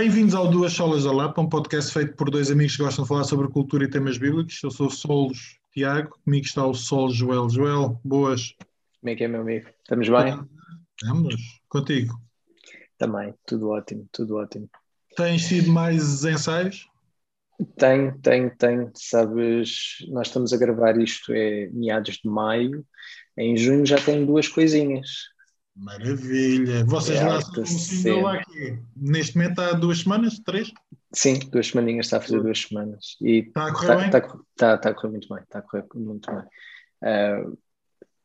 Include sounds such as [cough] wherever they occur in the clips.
Bem-vindos ao Duas Solas da Lapa, um podcast feito por dois amigos que gostam de falar sobre cultura e temas bíblicos. Eu sou o Solos Tiago, comigo está o Sol Joel. Joel, boas. Como é que é, meu amigo? Estamos bem? Estamos. Contigo? Também, tudo ótimo, tudo ótimo. Tens tido mais ensaios? Tenho, tenho, tenho. Sabes, nós estamos a gravar isto é meados de maio. Em junho já tenho duas coisinhas. Maravilha. Vocês É lá alta um single cena. aqui. Neste momento há duas semanas, três? Sim, duas semaninhas, está a fazer duas semanas. E Está a correr está, bem? está, está- está a correr muito bem, está a correr muito bem. Ah,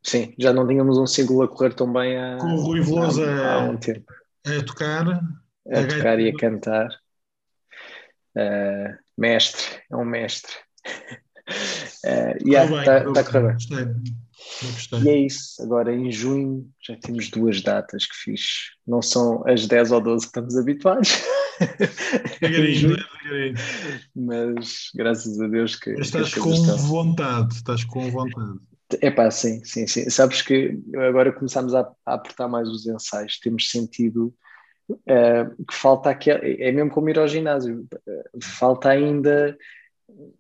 sim, já não tínhamos um single a correr tão bem há, Com o Rui há, há um tempo. a tocar. A A tocar e a cantar. Ah, mestre, é um mestre. Ah, yeah, está, a correr bem. Gostei. Eu gostei. E é isso. Agora em junho já temos duas datas que fiz. Não são as 10 ou 12 que estamos habituados. [laughs] [laughs] em Devagarinho, mas graças a Deus que, Mas que as estás coisas com estão. vontade, estás com vontade. É pá, sim, sim, sim. Sabes que agora começamos a, a apertar mais os ensaios. Temos sentido eh, que falta aquele. É mesmo como ir ao ginásio. eh, falta ainda.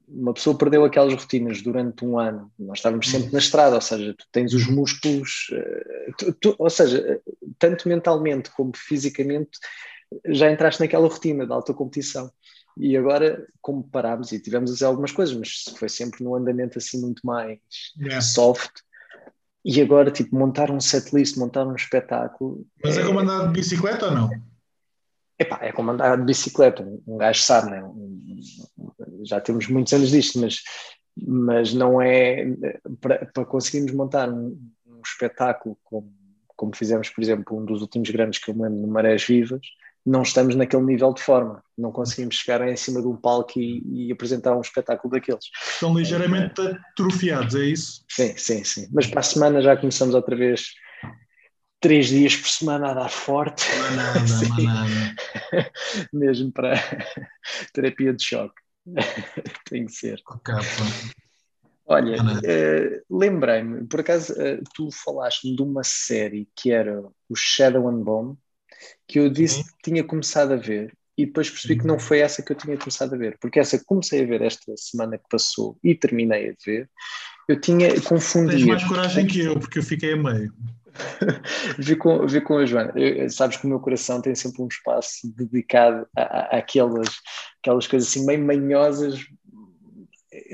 Uma pessoa perdeu aquelas rotinas durante um ano. Nós estávamos sempre na estrada, ou seja, tu tens os músculos, eh, tu- tu- ou seja, eh, tanto mentalmente como fisicamente, já entraste naquela rotina da alta competição. E agora, como parámos e tivemos a fazer algumas coisas, mas foi sempre num andamento assim muito mais Yeah. soft. E agora, tipo, montar um setlist, montar um espetáculo. Mas é como andar de bicicleta ou não? Epá, é como andar de bicicleta, um um gajo sabe, né? Um- já temos muitos anos disto, mas, mas não é para, para conseguirmos montar um, um espetáculo como, como fizemos, por exemplo, um dos últimos grandes que eu me lembro no Marés Vivas, não estamos naquele nível de forma, não conseguimos chegar em cima de um palco e, e apresentar um espetáculo daqueles. Estão ligeiramente atrofiados, é isso? Sim, sim, sim. Mas para a semana já começamos outra vez três dias por semana a dar forte. Não há nada, não Sim. há nada. mesmo para terapia de choque. [laughs] Tem que ser. Ok, pronto. Olha, eh, lembrei-me, por acaso eh, tu falaste de uma série que era o Shadow and Bone, que eu disse Sim. que tinha começado a ver e depois percebi que não foi essa que eu tinha começado a ver, porque essa que comecei a ver esta semana que passou e terminei a ver, eu tinha Tens confundido. mais coragem que eu, porque eu fiquei a meio. [laughs] vi com, vi com a Joana. Eu- sabes que o meu coração tem sempre um espaço dedicado àquelas, aquelas coisas assim meio manhosas.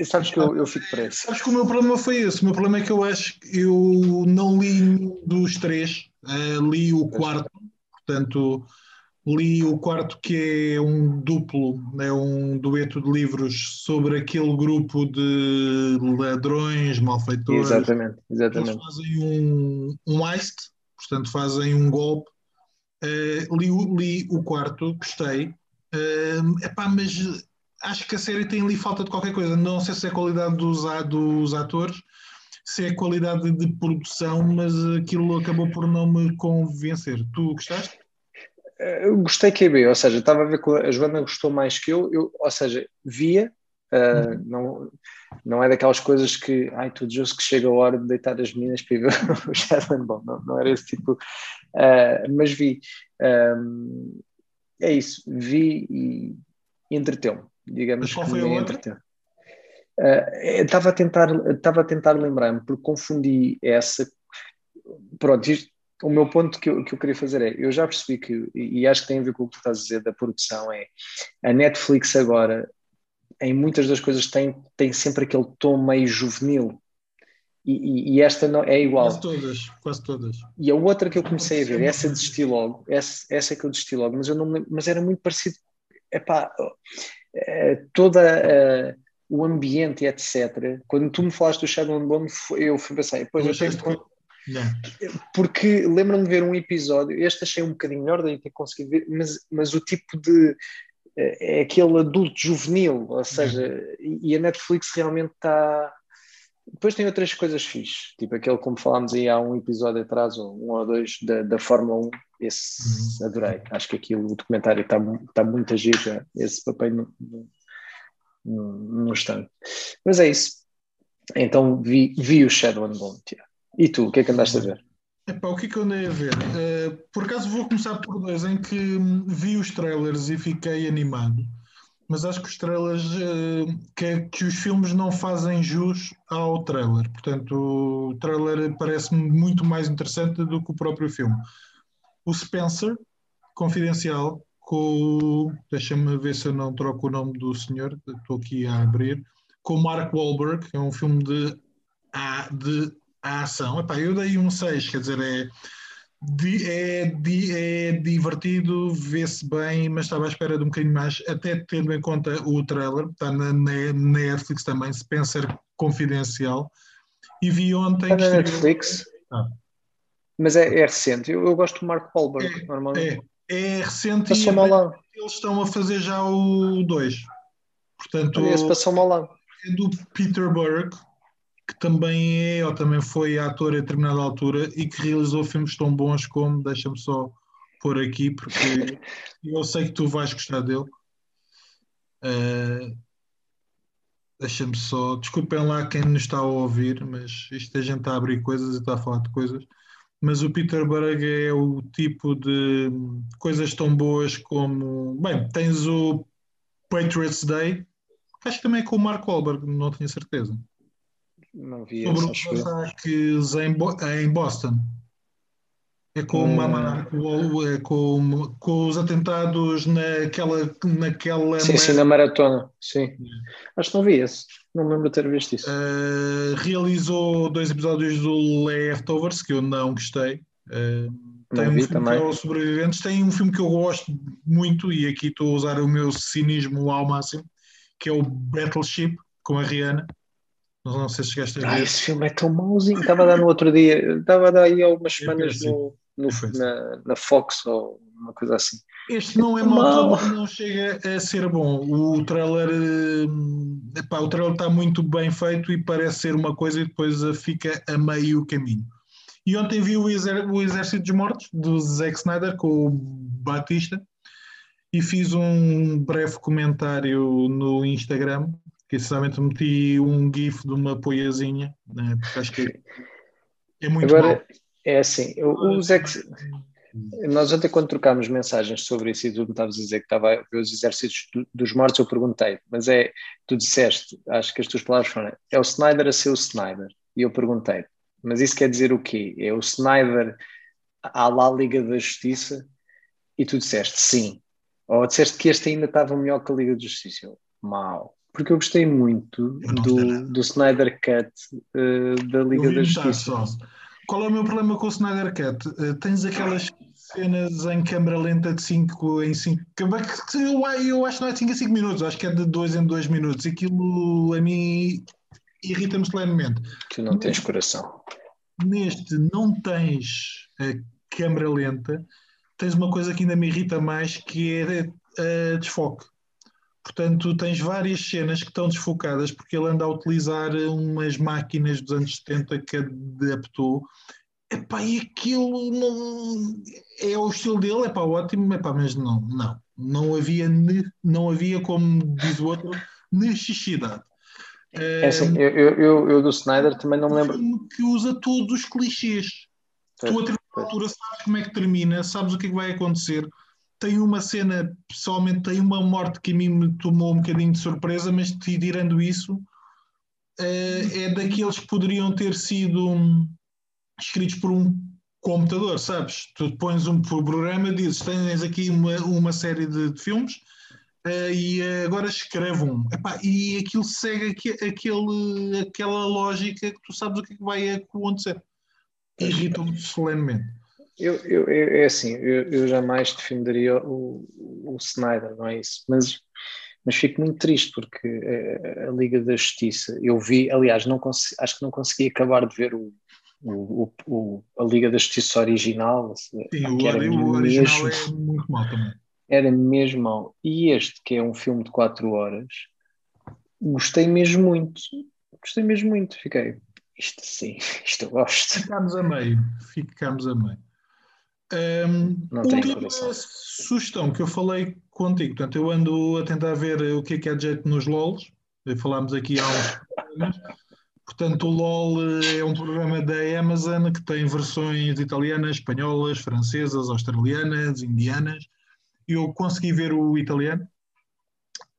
Sabes que eu, eu fico preso. Sabes que o meu problema foi esse. O meu problema é que eu acho que eu não li nenhum dos três. Eh, li o quarto, portanto, li o quarto que é um duplo, é um dueto de livros sobre aquele grupo de ladrões, malfeitores. Exatamente, Eles exatamente. fazem um, um heist, portanto fazem um golpe. Eh, li, li o quarto, gostei. Eh, epá, mas acho que a série tem ali falta de qualquer coisa. Não sei se é a qualidade dos, dos atores, se é a qualidade de produção, mas aquilo acabou por não me convencer. Tu gostaste? Eu gostei que é B, ou seja, estava a ver que a Joana gostou mais que eu, eu ou seja, via, ah, não, não é daquelas coisas que, ai, tu desejoso que chega a hora de deitar as meninas para ir ver [laughs] o Shadow and Bone, não, não era esse tipo, ah, mas vi, Ahm, é isso, vi e entreteu-me, digamos Mas qual que foi a me outra? entreteu. Ah, eu Estava a tentar, estava a tentar lembrar-me, porque confundi essa, pronto, isto, o meu ponto que eu, que eu queria fazer é, eu já percebi que, e e acho que tem a ver com o que tu estás a dizer da produção, é a Netflix agora, em muitas das coisas, tem, tem sempre aquele tom meio juvenil. E, e- e esta não, é igual. Quase todas, quase todas. E a outra que eu comecei a ver, essa desisti logo, essa, essa que eu desisti logo, mas eu não me lembro, mas era muito parecido. Epá, eh, toda eh, o ambiente, etc. Quando tu me falaste do Shadow and Bone, eu depois Tu eu tenho que- Não. porque lembro-me de ver um episódio, este achei um bocadinho melhor, daí ter conseguido ver, mas, mas o tipo de. eh, É aquele adulto juvenil, ou seja, e a Netflix realmente está. Depois tem outras coisas fixes, tipo aquele como falámos aí há um episódio atrás, ou um ou dois, da, da Fórmula 1, esse adorei. Acho que aquilo, o documentário está está muito agir, já, esse papel no, no, no, stand. Mas é isso. Então vi, vi o Shadow and Bone, Tiago. E tu, o que é que andaste a ver? Epá, o que é que eu andei a ver? Uh, por acaso vou começar por dois em que vi os trailers e fiquei animado, mas acho que os trailers, uh, que, que, os filmes não fazem jus ao trailer. Portanto, o trailer parece-me muito mais interessante do que o próprio filme. O Spencer, Confidencial, com. Deixa-me ver se eu não troco o nome do senhor, estou aqui a abrir. Com Mark Wahlberg, é um filme de, de a ação. Epá, eu dei um 6, quer dizer, é, é, é divertido, vê-se bem, mas estava à espera de um bocadinho mais, até tendo em conta o trailer, está na, na Netflix também, Spencer Confidencial. E vi ontem. Está na Netflix? Ah. Mas é, é, recente. Eu, eu, gosto do Mark Wahlberg, é, normalmente. É, é recente passou e lá. eles estão a fazer já o 2. Portanto, esse passou mal lá. É do Peter Burke, que também é ou também foi ator a determinada altura e que realizou filmes tão bons como, deixa-me só pôr aqui, porque [laughs] eu sei que tu vais gostar dele. Uh, deixa-me só, desculpem lá quem nos está a ouvir, mas isto a gente está a abrir coisas e está a falar de coisas. Mas o Peter Barraga é o tipo de coisas tão boas como. Bem, tens o Patriots Day, acho que também é com o Mark Wahlberg, não tenho certeza. Não vi Sobre os ataques em, em Boston. É com, uma, hum. é com, com os atentados naquela. naquela sim, sim, na maratona. Sim. Acho que não vi esse. Não lembro de ter visto isso. Uh, realizou dois episódios do Leftovers que eu não gostei. Uh, tem um filme também. que é o Sobreviventes. Tem um filme que eu gosto muito, e aqui estou a usar o meu cinismo ao máximo, que é o Battleship com a Rihanna. Não, sei se chegaste a ver. Ah, esse filme é tão mauzinho. Estava a dar no outro dia, estava a dar aí algumas semanas no, no na, na, Fox ou uma coisa assim. Este não é mau, não chega a ser bom. O trailer, eh, epá, o trailer está muito bem feito e parece ser uma coisa e depois fica a meio caminho. E ontem vi o, Exer o Exército dos Mortos, do Zack Snyder, com o Batista, e fiz um breve comentário no Instagram que sinceramente meti um gif de uma poiazinha, né, porque acho que é muito Agora, mal. é assim, os ex... nós até quando trocámos mensagens sobre isso e tu me estavas a dizer que estava a ver os exércitos dos mortos, eu perguntei, mas é, tu disseste, acho que as tuas palavras foram, é o Snyder a ser o Snyder, e eu perguntei, mas isso quer dizer o quê? É o Snyder à lá Liga da Justiça? E tu disseste sim. Ou disseste que este ainda estava melhor que a Liga da Justiça. Mal porque eu gostei muito do, do Snyder Cut uh, da Liga da Justiça. Qual é o meu problema com o Snyder Cut? Uh, tens aquelas cenas em câmera lenta de 5 em 5. Eu, eu acho que não é de 5 em 5 minutos, acho que é de 2 em 2 minutos. Aquilo a mim irrita-me solenemente. Tu não tens coração. Neste não tens a câmera lenta, tens uma coisa que ainda me irrita mais que é a desfoque. Portanto, tens várias cenas que estão desfocadas porque ele anda a utilizar umas máquinas dos anos 70 que adaptou. Epá, e aquilo não é o estilo dele, é pá, ótimo, epá, mas não, não, não havia, não havia, como diz o outro, necessidade. É assim, eu, eu, eu, do Snyder também não me lembro. Que usa todos os clichês. tu a altura sabes como é que termina, sabes o que, é que vai acontecer, tem uma cena, pessoalmente, tem uma morte que a mim me tomou um bocadinho de surpresa, mas tirando isso, é, é daqueles que poderiam ter sido um, escritos por um computador, sabes? Tu pões um programa, dizes, tens aqui uma, uma série de, de filmes uh, e agora escreve um. Epá, e aquilo segue aqui, aquele, aquela lógica que tu sabes o que, é que vai acontecer. Irrita-me solenemente. Eu, eu, é assim, eu, eu jamais defenderia o, o Snyder, não é isso? Mas, mas fico muito triste porque a, a Liga da Justiça, eu vi, aliás, não consegui, acho que não consegui acabar de ver o, o, o, a Liga da Justiça original. Sim, o, era o original mesmo, é muito mal também. Era mesmo mal. E este, que é um filme de 4 horas, gostei mesmo muito. Gostei mesmo muito. Fiquei, isto sim, [laughs] isto eu gosto. Ficámos a meio, ficámos a meio. Um, última sugestão que eu falei contigo, portanto, eu ando a tentar ver o que é que é de jeito nos LOLs, falámos aqui há uns Portanto, o LOL é um programa da Amazon que tem versões italianas, espanholas, francesas, australianas, indianas. Eu consegui ver o italiano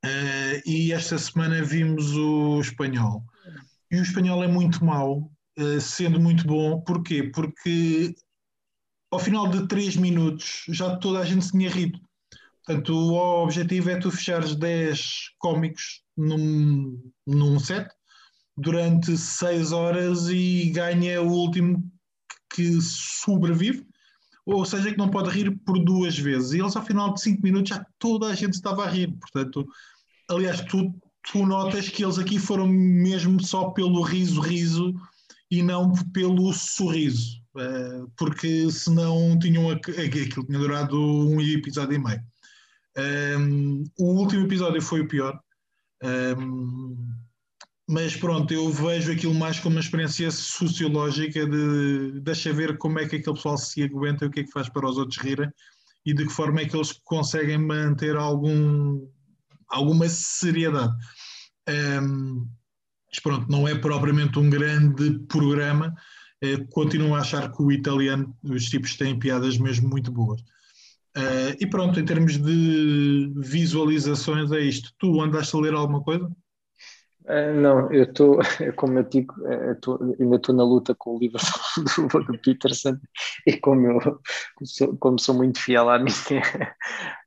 uh, e esta semana vimos o espanhol. E o espanhol é muito mau, uh, sendo muito bom. Porquê? Porque ao final de 3 minutos já toda a gente se tinha rido. Portanto, o objetivo é tu fechares 10 cómicos num, num set durante 6 horas e ganha o último que sobrevive, ou seja, que não pode rir por duas vezes. E eles, ao final de 5 minutos, já toda a gente estava a rir. Portanto, aliás, tu, tu notas que eles aqui foram mesmo só pelo riso-riso e não pelo sorriso, uh, porque senão tinham aquilo tinha durado um episódio e meio. Um, o último episódio foi o pior, um, mas pronto, eu vejo aquilo mais como uma experiência sociológica de deixa ver como é que aquele pessoal se aguenta e o que é que faz para os outros rirem e de que forma é que eles conseguem manter algum, alguma seriedade. Um, mas pronto, não é propriamente um grande programa. Eh, continuo a achar que o italiano, os tipos têm piadas mesmo muito boas. Uh, e pronto, em termos de visualizações, é isto. Tu andaste a ler alguma coisa? Uh, não, eu [laughs] estou, como eu digo, eu tô, ainda estou na luta com o livro [laughs] do, do Peterson e como eu como sou, como sou muito fiel à minha,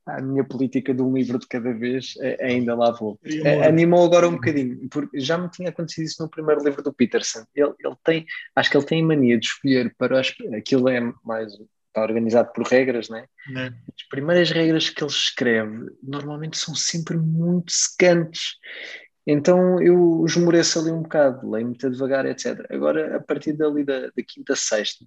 à minha política de um livro de cada vez, ainda lá vou. Animou agora um bocadinho, porque já me tinha acontecido isso no primeiro livro do Peterson. Ele, ele tem, acho que ele tem mania de escolher para as, aquilo é mais está organizado por regras, né? né? As primeiras regras que ele escreve normalmente são sempre muito secantes então eu esmoreço ali um bocado, leio muito devagar, etc. Agora, a partir dali da, da quinta, sexta,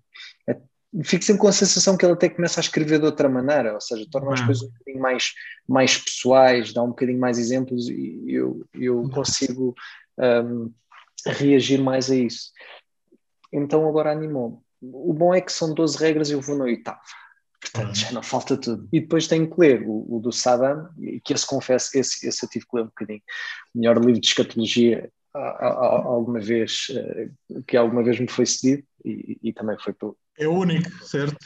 é, fico sempre com a sensação que ele até começa a escrever de outra maneira, ou seja, torna as coisas um bocadinho mais, mais pessoais, dá um bocadinho mais exemplos e eu, eu consigo um, reagir mais a isso. Então agora animou. O bom é que são 12 regras e eu vou na oitava. Portanto, uhum. já não falta tudo. E depois tenho que ler o, o do Saddam, que esse confesso, esse, esse eu tive que ler um bocadinho. O melhor livro de escatologia alguma vez, eh, que alguma vez me foi cedido e, e também foi pelo. É o único, certo?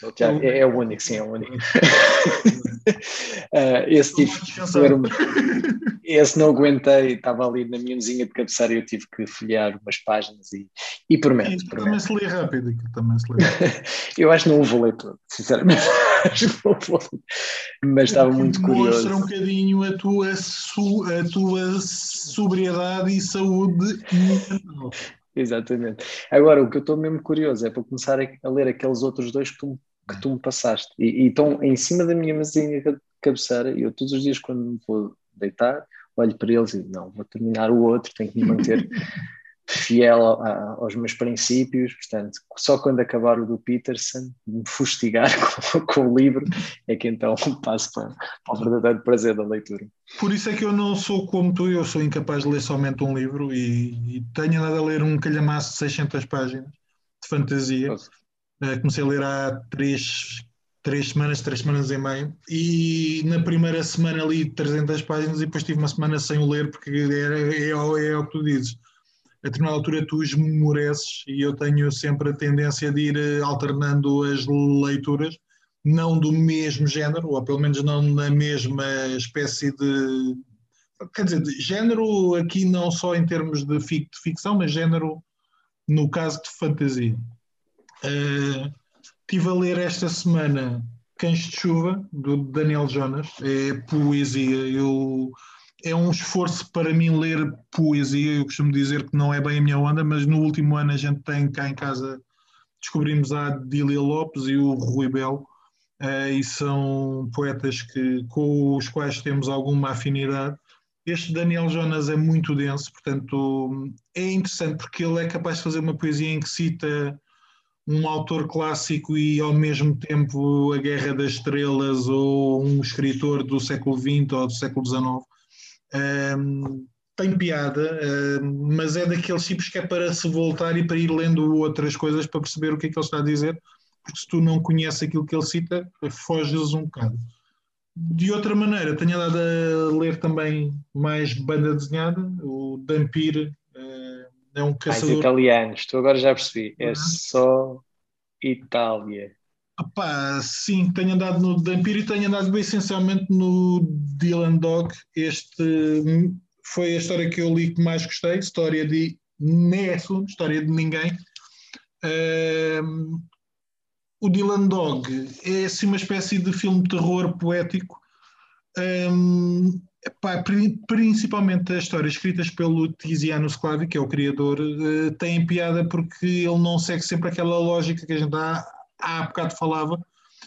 É, é, o único, sim, é o único. uh, [laughs] esse tive um, esse não aguentei, estava ali na minha mesinha de cabeceira e eu tive que folhear umas páginas e, e prometo. E também se lê rápido, também se lê. eu acho que não o vou ler todo, sinceramente. [laughs] Mas estava muito curioso. Mostra um bocadinho a tua, su, a tua sobriedade e saúde mental. Exatamente. Agora, o que eu estou mesmo curioso é para começar a ler aqueles outros dois que tu, que tu me passaste. E, e estão em cima da minha mesinha de cabeceira e eu todos os dias quando me vou deitar, olho para eles e não, vou terminar o outro, tenho que me manter [laughs] fiel a, aos meus princípios, portanto, só quando acabar o do Peterson, me fustigar [laughs] com, com, o livro, é que então [laughs] passo para, para, o verdadeiro prazer da leitura. Por isso é que eu não sou como tu, eu sou incapaz de ler somente um livro e, e tenho andado a ler um calhamaço de 600 páginas de fantasia. Nossa. Uh, comecei a ler há três, três semanas, três semanas e meio, e na primeira semana li 300 páginas e depois tive uma semana sem o ler, porque é, é, é o que tu dizes. A determinada altura tu esmoreces e eu tenho sempre a tendência de ir eh, alternando as leituras, não do mesmo género, ou pelo menos não na mesma espécie de. Quer dizer, de género aqui não só em termos de ficção, mas género no caso de fantasia. Uh, Estive a ler esta semana Cães de Chuva, do Daniel Jonas. É poesia. Eu, é um esforço para mim ler poesia. Eu costumo dizer que não é bem a minha onda, mas no último ano a gente tem cá em casa, descobrimos a Dília Lopes e o Rui Belo. Uh, e são poetas que, com os quais temos alguma afinidade. Este Daniel Jonas é muito denso, portanto é interessante porque ele é capaz de fazer uma poesia em que cita um autor clássico e ao mesmo tempo a Guerra das Estrelas ou um escritor do século XX ou do século XIX. Um, tem piada, um, mas é daqueles tipos que é para se voltar e para ir lendo outras coisas para perceber o que é que ele está a dizer, porque se tu não conheces aquilo que ele cita, foges um bocado. De outra maneira, tenho andado a ler também mais banda desenhada, o Dampir, uh, É um caçador. Mais italianos, tu agora já percebi. É uhum. só Itália. Sim, tenho andado no Dampir e tenho andado essencialmente no Dylan Dog. Este foi a história que eu li que mais gostei, história de Nesso, história de ninguém. Um, o Dylan Dog é assim uma espécie de filme de terror poético. Um, principalmente as histórias escritas pelo Tiziano Sclavi, que é o criador, uh, têm piada porque ele não segue sempre aquela lógica que a gente há, há bocado falava.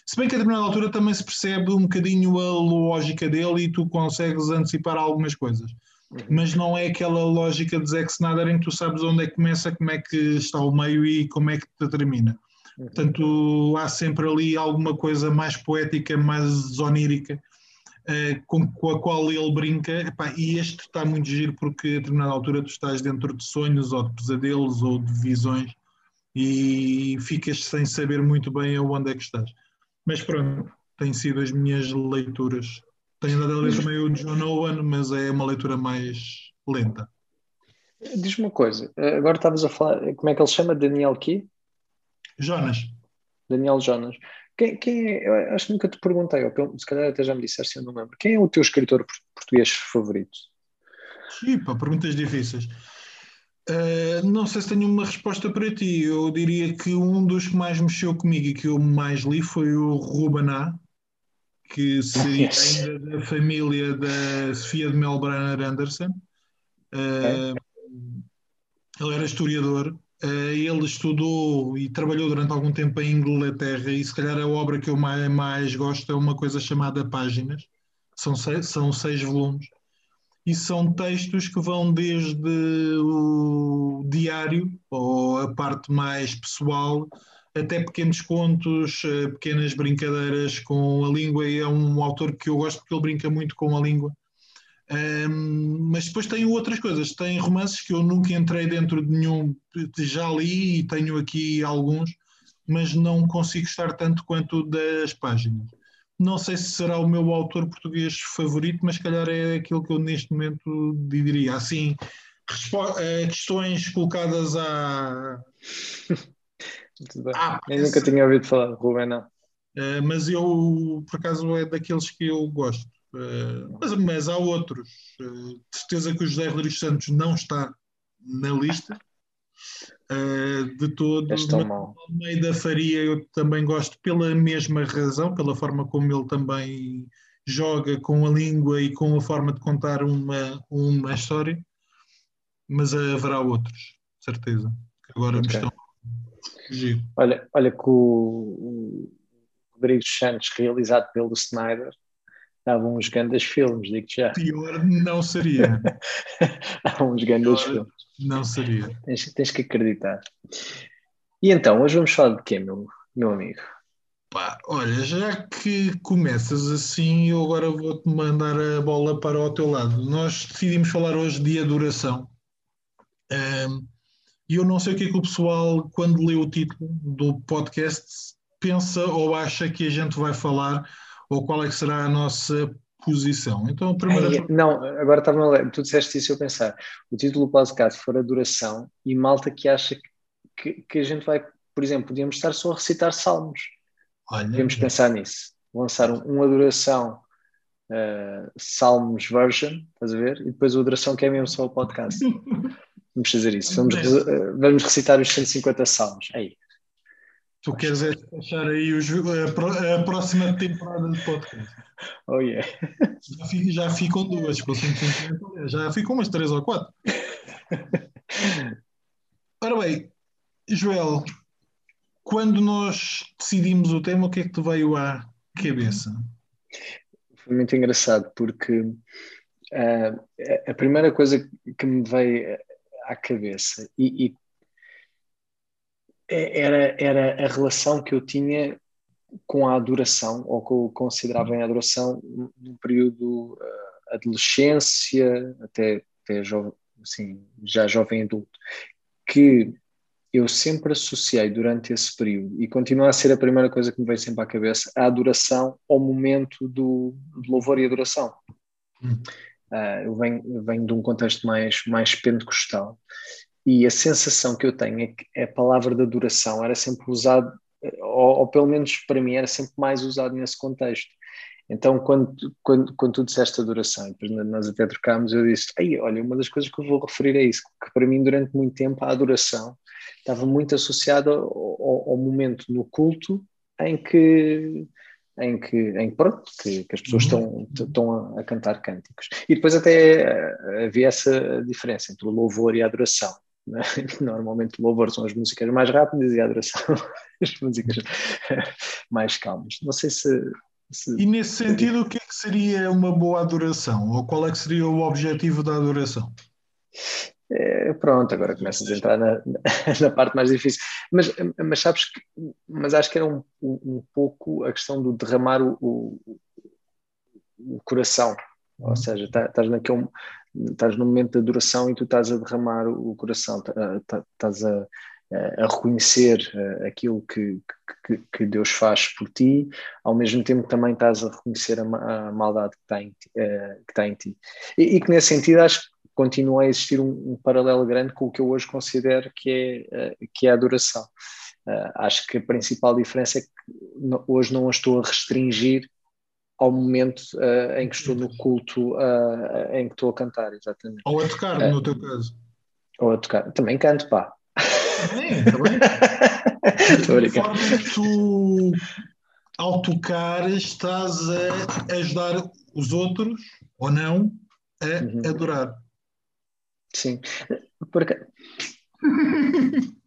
Se bem que a determinada altura também se percebe um bocadinho a lógica dele e tu consegues antecipar algumas coisas. Uhum. Mas não é aquela lógica de Zack Snyder em que tu sabes onde é que começa, como é que está o meio e como é que termina. Uhum. Portanto, há sempre ali alguma coisa mais poética, mais onírica, uh, com, com, a qual ele brinca. Epá, e este está muito giro porque a determinada altura tu estás dentro de sonhos ou de pesadelos ou de visões e ficas sem saber muito bem aonde é que estás. Mas pronto, têm sido as minhas leituras. Tenho andado a ler também o John Owen, mas é uma leitura mais lenta. Diz-me uma coisa, agora estavas a falar, como é que ele chama? Daniel Key? Jonas. Daniel Jonas. Quem, quem é, eu acho que nunca te perguntei, ou se calhar até já me disseste, eu não lembro. Quem é o teu escritor português favorito? Pá, perguntas difíceis. Uh, não sei se tenho uma resposta para ti. Eu diria que um dos que mais mexeu comigo e que eu mais li foi o Rubaná, que seria [laughs] yes. ainda da família da Sofia de Melbrenner Anderson. Uh, okay. Ele era historiador. Uh, ele estudou e trabalhou durante algum tempo em Inglaterra e se calhar a obra que eu mais, mais gosto é uma coisa chamada Páginas. São seis, são seis volumes e são textos que vão desde o diário, ou a parte mais pessoal, até pequenos contos, eh, pequenas brincadeiras com a língua, e é um autor que eu gosto porque ele brinca muito com a língua. Um, mas depois tem outras coisas, tem romances que eu nunca entrei dentro de nenhum, já li e tenho aqui alguns, mas não consigo estar tanto quanto das páginas. Não sei se será o meu autor português favorito, mas calhar é aquilo que eu neste momento diria. Assim, eh, questões colocadas à. ah, eu nunca tinha ouvido falar de Rubén, não. Uh, mas eu, por acaso, é daqueles que eu gosto. Uh, mas, mas, há outros. Uh, de certeza que o José Rodrigues Santos não está na lista uh, de todo. No meio da Faria eu também gosto pela mesma razão, pela forma como ele também joga com a língua e com a forma de contar uma, uma história, mas haverá outros, certeza, que agora okay. me estão. Olha, olha que o, o Rodrigues Santos, realizado pelo Snyder, dava uns grandes filmes, digo-te já. Pior não seria. [laughs] Há uns grandes filmes. Não seria. Tens, tens, que acreditar. E então, hoje vamos falar de quê, meu, meu amigo? Pá, olha, já que começas assim, eu agora vou-te mandar a bola para o teu lado. Nós decidimos falar hoje de adoração. E eu não sei o que é que o pessoal, quando lê o título do podcast, pensa ou acha que a gente vai falar, ou qual é que será a nossa posição. Então, a primeira. É, não, agora estava a ler, tu disseste isso eu pensar. O título do podcast for a duração e malta que acha que, que, a gente vai, por exemplo, podíamos estar só a recitar salmos. Olha, podíamos é. pensar nisso. Lançar um, uma duração uh, salmos version, estás a ver? E depois a duração que é mesmo só o podcast. [laughs] vamos fazer isso. Vamos, vamos recitar os 150 salmos. Aí. Tu queres é achar aí os, a, próxima temporada do podcast. Oh yeah. Já, já ficam duas, já ficam umas três ou quatro. Ora bem, Joel, quando nós decidimos o tema, o que é que te veio à cabeça? Foi muito engraçado porque uh, a primeira coisa que me veio à cabeça, e, e era, era a relação que eu tinha com a adoração, ou que eu considerava em adoração no período uh, adolescência, até, até jovem, assim, já jovem adulto, que eu sempre associei durante esse período, e continua a ser a primeira coisa que me veio sempre à cabeça, a adoração ao momento do, do louvor e adoração. Hum. Uh, eu venho, venho de um contexto mais, mais pentecostal e a sensação que eu tenho é que a palavra da duração era sempre usada, ou, ou, pelo menos para mim, era sempre mais usado nesse contexto. Então, quando, quando, quando tu disseste a duração, depois nós até trocámos, eu disse: Ei, olha, uma das coisas que eu vou referir é isso, que para mim, durante muito tempo, a adoração estava muito associada ao, ao, ao momento no culto em que em que, em pronto, que, que as pessoas uhum. estão, estão a, a, cantar cânticos. E depois até eh, havia essa diferença entre o louvor e a adoração. Né? [laughs] Normalmente o louvor são as músicas mais rápidas e a adoração [laughs] as músicas mais calmas. Não sei se, se... E nesse sentido, o que, é que seria uma boa adoração? Ou qual é que seria o objetivo da adoração? É, pronto, agora começas a entrar na, [laughs] na, parte mais difícil. Mas, mas sabes que, mas acho que era um, um, um pouco a questão do derramar o, o, o coração. Ou uhum. seja, tá, estás naquele, estás no momento da adoração e tu estás a derramar o coração, tá, tá, estás a, a reconhecer eh, aquilo que, que, que, Deus faz por ti, ao mesmo tempo também estás a reconhecer a, a maldade que está em ti. Eh, que está em ti. E, e, que nesse sentido acho que continua a existir um, um, paralelo grande com o que eu hoje considero que é, uh, que é a adoração. Uh, acho que a principal diferença é que hoje não a estou a restringir ao momento uh, em que estou no culto, em que estou a cantar, exatamente. Ou a tocar, no teu caso. Ou a tocar. Também canto, pá. Também, também. [laughs] Estou tu, ao tocar, estás a ajudar os outros, ou não, a uhum. adorar. Sim. Porque... [laughs]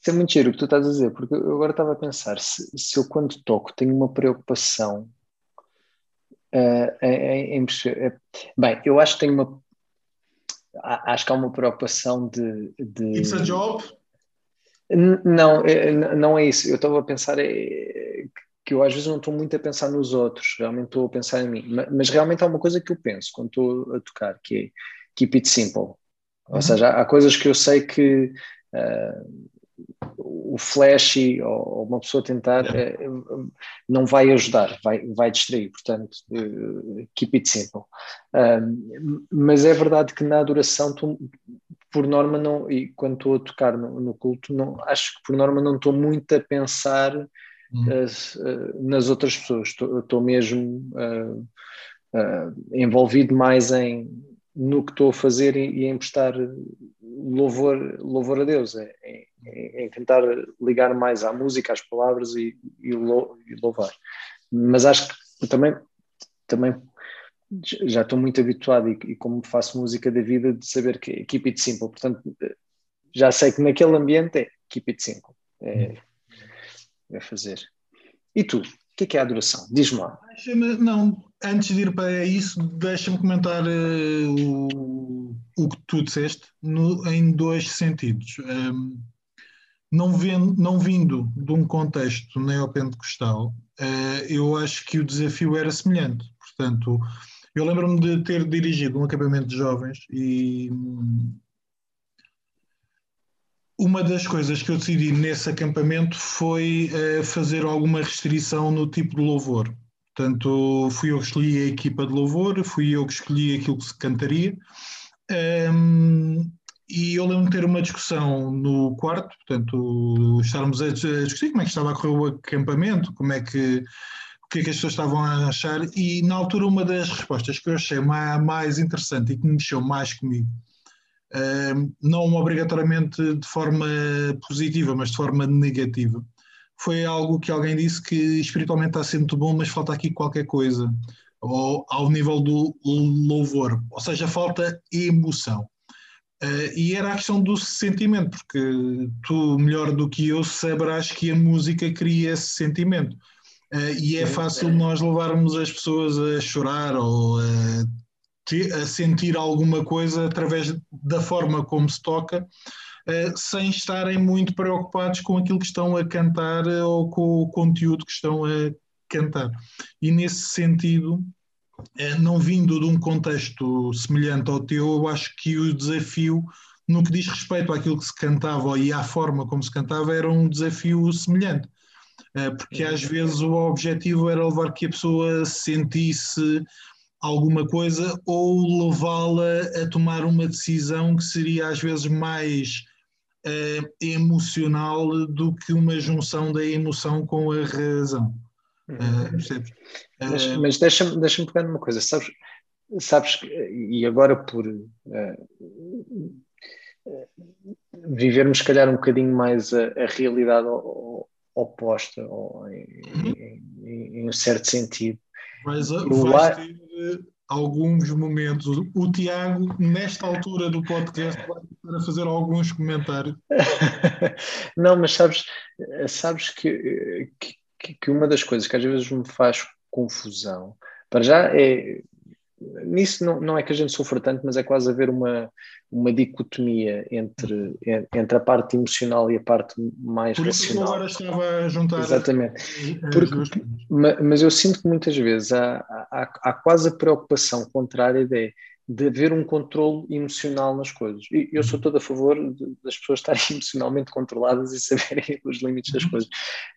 Isso é muito giro o que tu estás a dizer, porque eu agora estava a pensar, se, se eu quando toco tenho uma preocupação uh, em, uh, bem, eu acho que tenho uma acho que há uma preocupação de, de... It's a job? Não, é, não é isso. Eu estava a pensar que eu às vezes não estou muito a pensar nos outros, realmente estou a pensar em mim. Mas, realmente há uma coisa que eu penso quando estou a tocar, que é keep it simple. Ou seja, há coisas que eu sei que uh, o flash ou, uma pessoa tentar uh, não vai ajudar, vai, vai distrair. Portanto, uh, keep it simple. mas é verdade que na adoração, tu, por norma, não, e quando estou a tocar no, no, culto, não, acho que por norma não estou muito a pensar uhum. nas outras pessoas. Estou mesmo envolvido mais em no que estou a fazer e, em prestar louvor, louvor a Deus, é, é, é, tentar ligar mais à música, às palavras e, e, louvar. Mas acho que também, também já estou muito habituado e, e, como faço música da vida de saber que é keep it simple, portanto já sei que naquele ambiente é keep it simple, é, é fazer. E tu? Que é, que é a adoração? Diz-me lá. Não, antes de ir para isso, deixa-me comentar uh, o, o que tu disseste no, em dois sentidos. Um, não, vendo, não vindo de um contexto neopentecostal, uh, eu acho que o desafio era semelhante. Portanto, eu lembro-me de ter dirigido um acampamento de jovens e uma das coisas que eu decidi nesse acampamento foi uh, fazer alguma restrição no tipo de louvor. Portanto, fui eu que escolhi a equipa de louvor, fui eu que escolhi aquilo que se cantaria. Um, e eu lembro de ter uma discussão no quarto, portanto, estarmos a discutir como é que estava a correr o acampamento, como é que o que é que as pessoas estavam a achar, e na altura uma das respostas que eu achei mais interessante e que me mexeu mais comigo não obrigatoriamente de forma positiva, mas de forma negativa. Foi algo que alguém disse que espiritualmente está sendo bom, mas falta aqui qualquer coisa, ou ao nível do louvor, ou seja, falta emoção. Uh, e era a questão do sentimento, porque tu, melhor do que eu, saberás que a música cria esse sentimento. Uh, e é fácil nós levarmos as pessoas a chorar ou a a sentir alguma coisa através da forma como se toca, uh, sem estarem muito preocupados com aquilo que estão a cantar uh, ou com o conteúdo que estão a cantar. E nesse sentido, uh, não vindo de um contexto semelhante ao teu, eu acho que o desafio, no que diz respeito àquilo que se cantava e à forma como se cantava, era um desafio semelhante porque às vezes o objetivo era levar que a pessoa sentisse alguma coisa ou levá-la a tomar uma decisão que seria às vezes mais uh, emocional do que uma junção da emoção com a razão. Uh, percebes? Mas, mas deixa-me deixa pegar numa coisa, sabes? Sabes que, e agora por vivermos, se calhar, um bocadinho mais a, a realidade oposta, ou em, uhum. em, em, um certo sentido. Mas vais ter alguns momentos. O Tiago, nesta altura do podcast, vai para fazer alguns comentários. [laughs] Não, mas sabes, sabes que, que, que, uma das coisas que às vezes me faz confusão, para já é. Nisso não, não é que a gente sofra tanto, mas é quase haver uma, uma dicotomia entre, entre a parte emocional e a parte mais Por isso racional. agora estava a juntar. Exatamente. Porque, mas eu sinto que muitas vezes há, há, há quase a preocupação contrária de, de haver um controle emocional nas coisas. E eu sou todo a favor de, das pessoas estarem [laughs] emocionalmente controladas e saberem [laughs] os limites das coisas.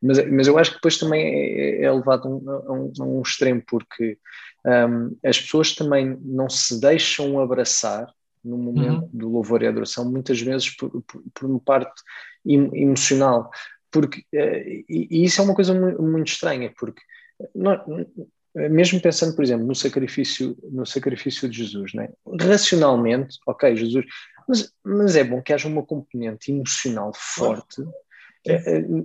Mas, mas eu acho que depois também é, é levado a um, a um, extremo, porque um, as pessoas também não se deixam abraçar no momento uhum. do louvor e adoração, muitas vezes por, por, por uma parte emocional. Porque, eh, e, isso é uma coisa muito, estranha, porque nós, mesmo pensando, por exemplo, no sacrifício, no sacrifício de Jesus, né? racionalmente, ok, Jesus, mas, mas é bom que haja uma componente emocional forte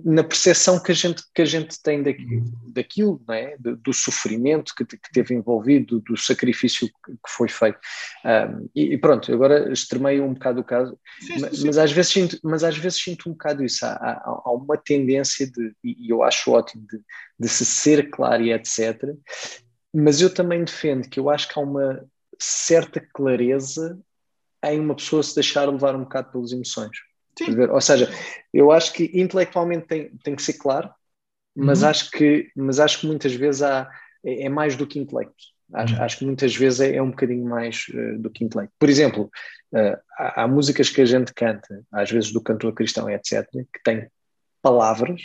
na percepção que a gente, que a gente tem daquilo, daquilo não é? do, do sofrimento que, que teve envolvido, do, do, sacrifício que foi feito. Um, e, e, pronto, agora extremei um bocado o caso, sim, mas, sim. mas, às vezes sinto, mas às vezes sinto um bocado isso. Há, há, há uma tendência de, e eu acho ótimo, de, de se ser claro e etc. Mas eu também defendo que eu acho que há uma certa clareza em uma pessoa se deixar levar um bocado pelas emoções. Ou seja, eu acho que intelectualmente tem, tem que ser claro, mas, uhum. acho que, mas acho que muitas vezes há, é, é mais do que intelecto. Acho, uhum. acho que muitas vezes é, é um bocadinho mais uh, do que intelecto. Por exemplo, uh, há, há, músicas que a gente canta, às vezes do cantor cristão, etc., que têm palavras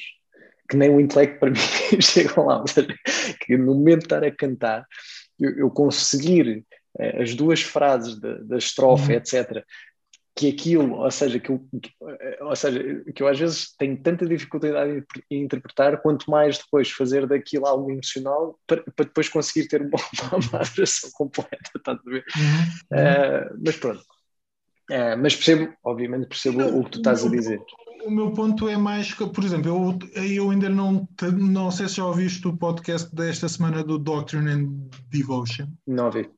que nem o intelecto para [laughs] mim chegam lá. Ou seja, que no momento de estar a cantar, eu, eu conseguir uh, as duas frases da, da estrofe, uhum. etc., que aquilo, ou seja, que eu, ou seja, que eu às vezes tenho tanta dificuldade em interpretar, quanto mais depois fazer daquilo algo emocional para, para depois conseguir ter [laughs] uma, uma adoração completa, está a ver? Uhum. Uh, mas pronto. Uh, mas percebo, obviamente percebo o que tu estás a dizer. O meu ponto é mais que, por exemplo, eu, eu ainda não, não sei se já ouviste o podcast desta semana do Doctrine and Devotion. Não ouvi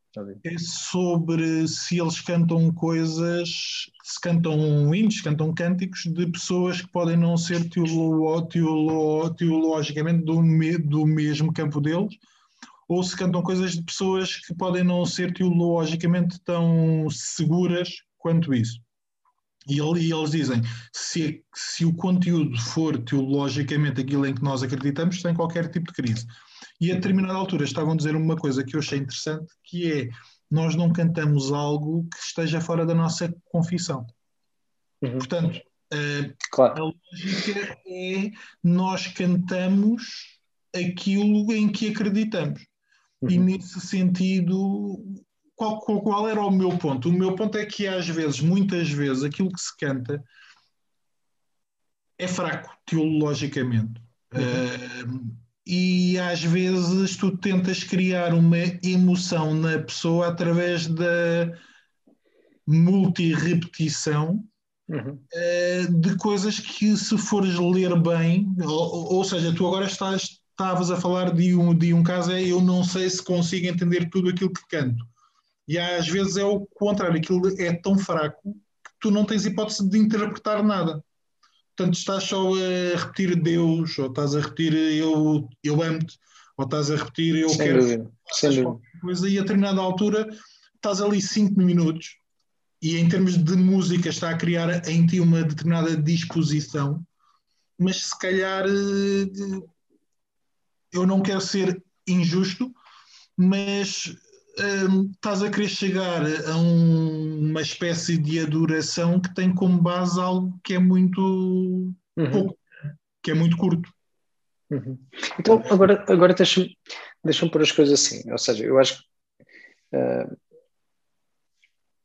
é sobre se eles cantam coisas, se cantam hinos, cantam cânticos de pessoas que podem não ser teolo, teolo, teologicamente do, me, do mesmo campo deles, ou se cantam coisas de pessoas que podem não ser teologicamente tão seguras quanto isso. E, eles dizem: se, se o conteúdo for teologicamente aquilo em que nós acreditamos, sem qualquer tipo de crise. E a determinada altura estavam a dizer uma coisa que eu achei interessante, que é nós não cantamos algo que esteja fora da nossa confissão. Uhum. Portanto, a, claro. a lógica é nós cantamos aquilo em que acreditamos. Uhum. E nesse sentido, qual, qual, qual, era o meu ponto? O meu ponto é que às vezes, muitas vezes, aquilo que se canta é fraco teologicamente. Uhum. Uh, e às vezes tu tentas criar uma emoção na pessoa através da multirepetição uhum. uh, de coisas que se fores ler bem, ou, ou seja, tu agora estás, estavas a falar de um, de um caso, é eu não sei se consigo entender tudo aquilo que canto. E às vezes é o contrário, aquilo é tão fraco que tu não tens hipótese de interpretar nada. Portanto, estás só a repetir Deus, ou estás a repetir eu, eu amo-te, ou estás a repetir eu sem quero dúvida, sem coisa, e a determinada altura estás ali cinco minutos e em termos de música está a criar em ti uma determinada disposição, mas se calhar eh, eu não quero ser injusto, mas um, estás a querer chegar a um, uma espécie de adoração que tem como base algo que é muito uhum. pouco, que é muito curto. Uhum. Então, agora, agora deixa-me deixa pôr as coisas assim. Ou seja, eu acho que uh,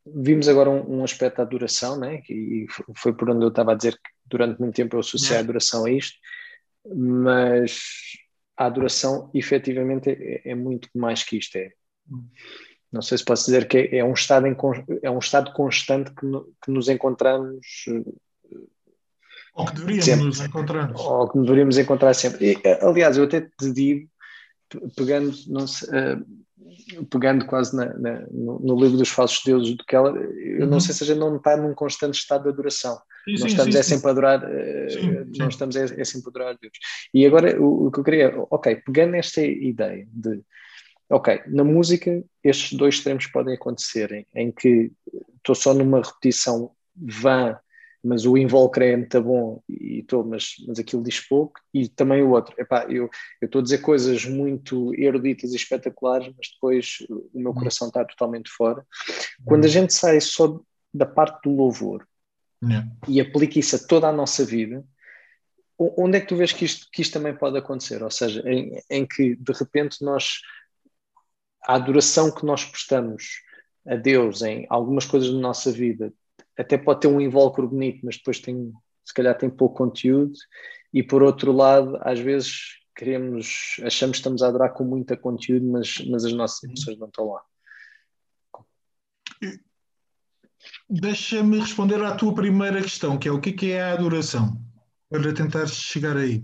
vimos agora um, um, aspecto da adoração, né? e foi por onde eu estava a dizer que durante muito tempo eu associei a adoração a isto, mas a adoração efetivamente é, é muito mais que isto. É, não sei se posso dizer que é, um, estado em, é um estado constante que, no, que nos encontramos. Ou que deveríamos sempre, nos encontrar. Ou que deveríamos encontrar sempre. E, aliás, eu até te digo, pegando, não sei, uh, pegando quase na, na, no, no, livro dos falsos deuses do Keller, eu uhum. não sei se a gente não está num constante estado de adoração. Sim, nós estamos sim, é sempre a adorar, uh, nós estamos é, é, sempre a adorar Deus. E agora o, o, que eu queria, ok, pegando esta ideia de, ok, na música estes dois extremos podem acontecer, em, que estou só numa repetição vã mas o invólucro é muito bom e estou, mas, mas aquilo diz pouco, e também o outro, epá, eu estou a dizer coisas muito eruditas e espetaculares, mas depois o meu coração está totalmente fora. Quando a gente sai só da parte do louvor e aplica isso a toda a nossa vida, onde é que tu vês que isto, que isto também pode acontecer? Ou seja, em, em que de repente nós, a adoração que nós prestamos a Deus em algumas coisas da nossa vida até pode ter um invólucro bonito, mas depois tem, se calhar tem pouco conteúdo. E por outro lado, às vezes queremos, achamos que estamos a adorar com muita conteúdo, mas, mas as nossas emoções não estão lá. Deixa-me responder à tua primeira questão, que é o que é, é a adoração, para tentar chegar aí.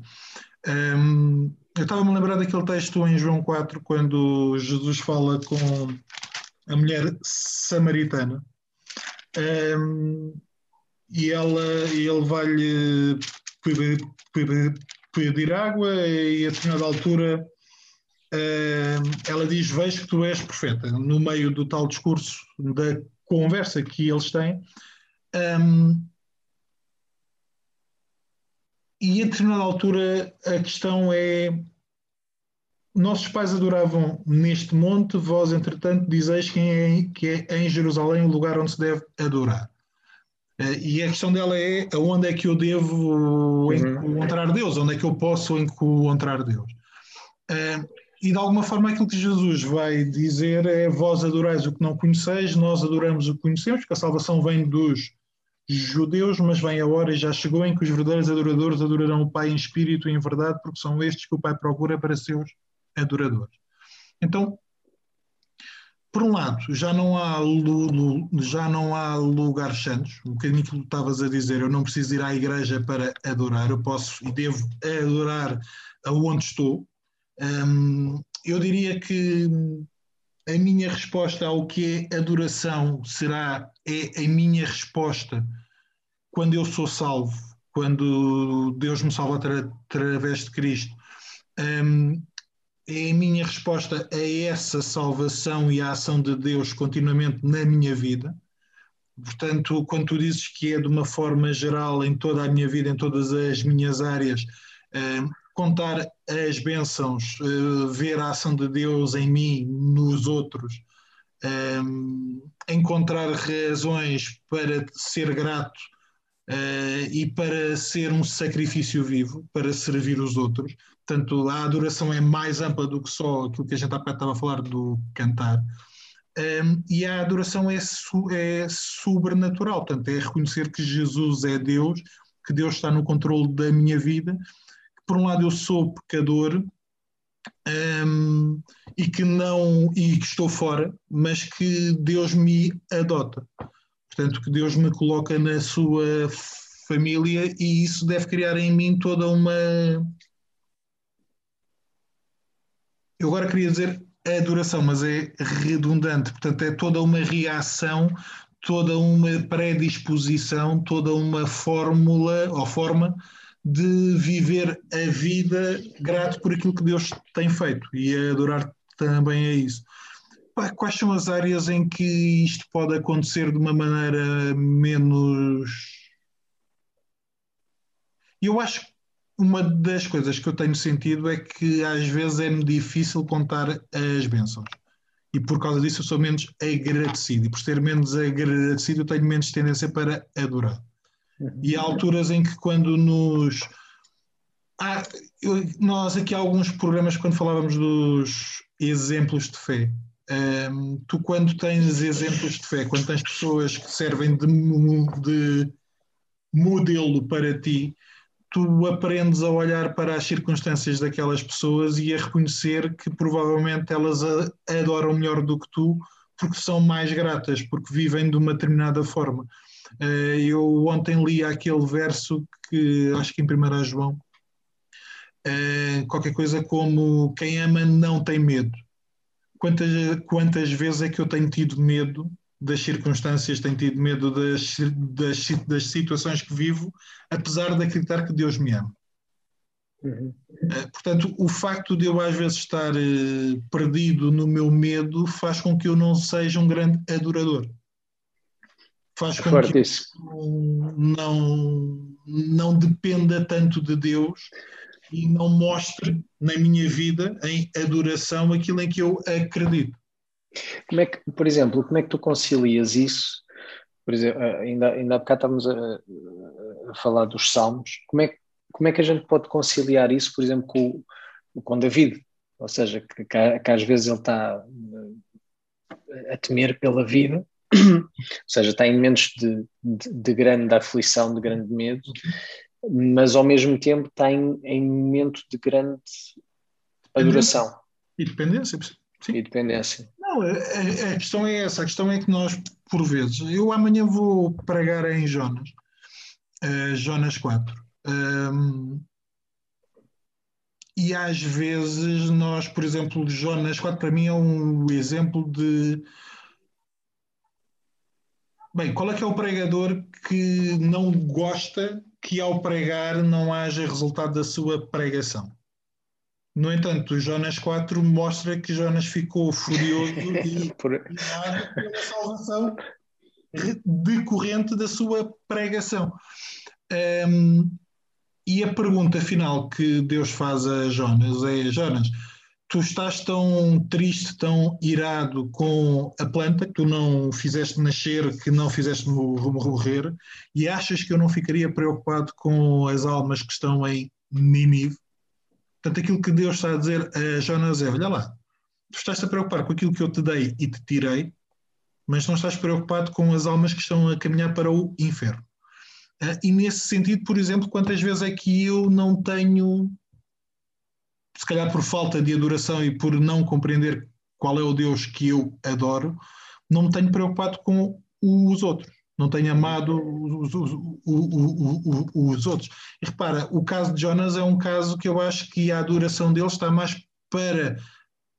Um, eu estava-me a lembrar daquele texto em João 4, quando Jesus fala com a mulher samaritana um, e ela, ele vai-lhe pedir, água e a determinada altura ela diz, vejo que tu és profeta. No meio do tal discurso, da conversa que eles têm, um, e a determinada altura a questão é nossos pais adoravam neste monte, vós, entretanto, dizeis que é, que é em Jerusalém o lugar onde se deve adorar. Uh, e a questão dela é aonde é que eu devo uhum. encontrar Deus, onde é que eu posso encontrar Deus. Uh, e de alguma forma aquilo que Jesus vai dizer é vós adorais o que não conheceis, nós adoramos o que conhecemos, que a salvação vem dos judeus, mas vem a hora e já chegou em que os verdadeiros adoradores adorarão o Pai em espírito e em verdade, porque são estes que o Pai procura para seus adoradores. Então, por um lado, já não há, já não há lugares santos, um bocadinho que estavas a dizer, eu não preciso ir à igreja para adorar, eu posso e devo adorar aonde estou. Um, eu diria que a minha resposta ao que é adoração será é a minha resposta quando eu sou salvo, quando Deus me salva através de Cristo. Um, é a minha resposta a essa salvação e a ação de Deus continuamente na minha vida. Portanto, quando tu dizes que é de uma forma geral em toda a minha vida, em todas as minhas áreas, eh, contar as bênçãos, eh, ver a ação de Deus em mim, nos outros, eh, encontrar razões para ser grato e para ser um sacrifício vivo, para servir os outros. Portanto, a adoração é mais ampla do que só aquilo que a gente há estava a falar do cantar. Um, e a adoração é, su, é sobrenatural, portanto, é reconhecer que Jesus é Deus, que Deus está no controle da minha vida, que por um lado eu sou pecador um, e que não e que estou fora, mas que Deus me adota. Portanto, que Deus me coloca na sua família e isso deve criar em mim toda uma eu agora queria dizer a duração, mas é redundante, portanto, é toda uma reação, toda uma predisposição, toda uma fórmula ou forma de viver a vida grato por aquilo que Deus tem feito e adorar também é isso. Quais são as áreas em que isto pode acontecer de uma maneira menos. Eu acho que uma das coisas que eu tenho sentido é que às vezes é-me difícil contar as bênçãos. E por causa disso eu sou menos agradecido. E por ser menos agradecido eu tenho menos tendência para adorar. E há alturas em que quando nos... Há, eu, nós aqui há alguns programas quando falávamos dos exemplos de fé, Um, tu, quando tens exemplos de fé, quando tens pessoas que servem de, de modelo para ti, tu aprendes a olhar para as circunstâncias daquelas pessoas e a reconhecer que provavelmente elas a, adoram melhor do que tu, porque são mais gratas, porque vivem de uma determinada forma. Uh, eu ontem li aquele verso que acho que em 1 João, uh, qualquer coisa como quem ama não tem medo quantas, quantas vezes é que eu tenho tido medo das circunstâncias, tenho tido medo das, das, das situações que vivo, apesar de acreditar que Deus me ama. Uhum. Uh, portanto, o facto de eu às vezes estar uh, perdido no meu medo faz com que eu não seja um grande adorador. Faz com Forte que isso. eu não, não dependa tanto de Deus e não mostre na minha vida em adoração aquilo em que eu acredito. Como é que, por exemplo, como é que tu concilias isso? Por exemplo, eh, ainda, ainda há bocado estávamos a, a, falar dos salmos. Como é, como é que a gente pode conciliar isso, por exemplo, com, com David? Ou seja, que, que, às vezes ele está eh, a temer pela vida, [clears throat] ou seja, está em momentos de, de, de grande aflição, de grande medo, mas ao mesmo tempo tem em momento de grande adoração. E dependência. Sim. E dependência. Não, a, a, questão é essa, a questão é que nós, por vezes, eu amanhã vou pregar em Jonas, uh, Jonas 4. Um, e às vezes nós, por exemplo, Jonas 4 para mim é um exemplo de Bem, qual é que é o pregador que não gosta que ao pregar não haja resultado da sua pregação. No entanto, Jonas 4 mostra que Jonas ficou furioso [laughs] e Por... pela salvação decorrente da sua pregação. Um, e a pergunta final que Deus faz a Jonas é: Jonas, tu estás tão triste, tão irado com a planta que tu não fizeste nascer, que não fizeste morrer, e achas que eu não ficaria preocupado com as almas que estão em Nínive? Portanto, aquilo que Deus está a dizer a Jonas é: olha lá, tu estás a preocupar com aquilo que eu te dei e te tirei, mas não estás preocupado com as almas que estão a caminhar para o inferno. Ah, e nesse sentido, por exemplo, quantas vezes é que eu não tenho se calhar por falta de adoração e por não compreender qual é o Deus que eu adoro, não me tenho preocupado com os outros, não tenho amado os, os, os, os, outros. E repara, o caso de Jonas é um caso que eu acho que a adoração dele está mais para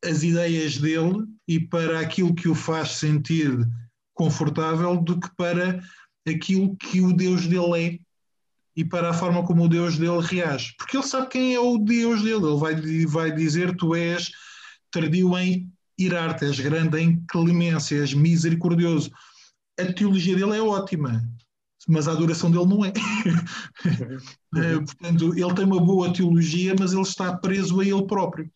as ideias dele e para aquilo que o faz sentir confortável do que para aquilo que o Deus dele é e para a forma como o Deus dele reage. Porque ele sabe quem é o Deus dele. Ele vai, vai dizer: Tu és tardio em irar-te, és grande em clemência, és misericordioso. A teologia dele é ótima, mas a adoração dele não é. é. [laughs] Portanto, ele tem uma boa teologia, mas ele está preso a ele próprio.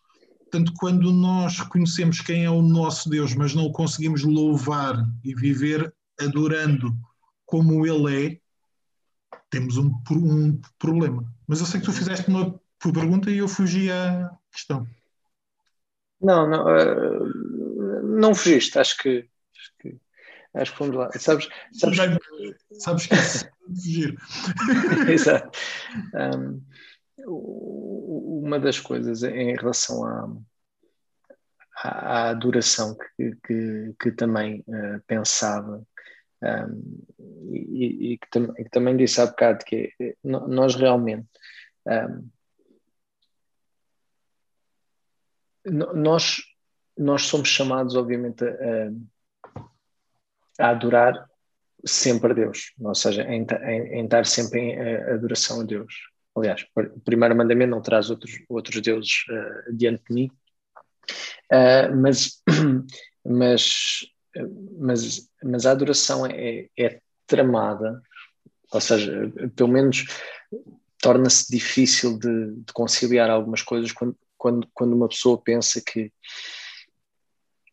Portanto, quando nós reconhecemos quem é o nosso Deus, mas não o conseguimos louvar e viver adorando como ele é, temos um, um problema. Mas eu sei que tu fizeste uma pergunta e eu fugi à questão. Não, não, uh, não fugiste, acho que, acho que, acho que fomos lá. Sabes, sabes, sabes que é fugir. [laughs] Exato. Um, uma das coisas em relação à, à, à duração que, que, que também uh, pensava um, e, e, que tam, que também disse há bocado que é, nós realmente um, nós, nós somos chamados obviamente a, a adorar sempre a Deus, ou seja, em, em, em estar sempre em adoração a Deus. Aliás, o primeiro mandamento não traz outros, outros deuses uh, diante de mim, uh, mas, [clears throat] mas mas, mas a adoração é, é tramada, ou seja, pelo menos torna-se difícil de, de, conciliar algumas coisas quando, quando, quando uma pessoa pensa que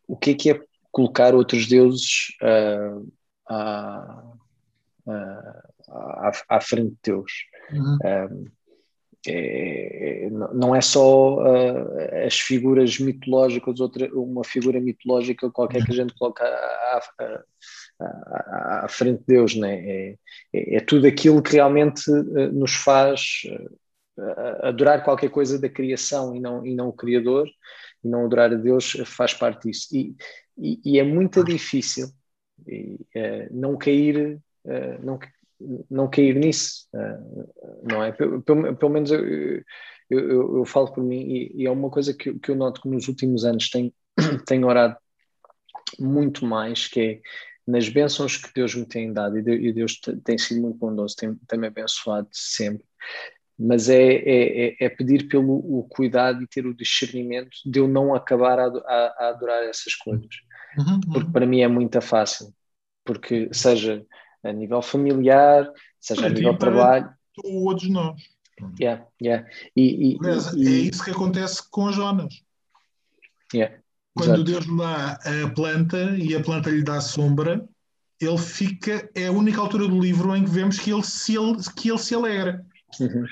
o que é que é colocar outros deuses uh, à, à, à, frente de Deus. Uhum. Uh, é, não é só uh, as figuras mitológicas, outra, uma figura mitológica qualquer que a gente coloca à, à, à, frente de Deus, né? É, é, é, tudo aquilo que realmente uh, nos faz uh, adorar qualquer coisa da criação e não, e não o Criador, e não adorar a Deus faz parte disso. E, e, e é muito difícil e, não cair. não, não cair nisso, não é? Pelo, pelo menos eu, eu, eu, eu, falo por mim e, e, é uma coisa que, que eu noto que nos últimos anos tenho, [clears throat] tenho orado muito mais, que é nas bênçãos que Deus me tem dado, e Deus tem sido muito bondoso, tem, tem me abençoado sempre, mas é, é, é, é pedir pelo o cuidado e ter o discernimento de eu não acabar a, a, a adorar essas coisas. Uhum, uhum. Porque para mim é muito fácil, porque seja a nível familiar, seja a nível de trabalho. Todos nós. Yeah, yeah. E, e, Mas e, é isso que acontece com Jonas. Yeah, Quando Deus lhe dá a planta e a planta lhe dá sombra, ele fica. É a única altura do livro em que vemos que ele se, que ele se alegra. Uhum.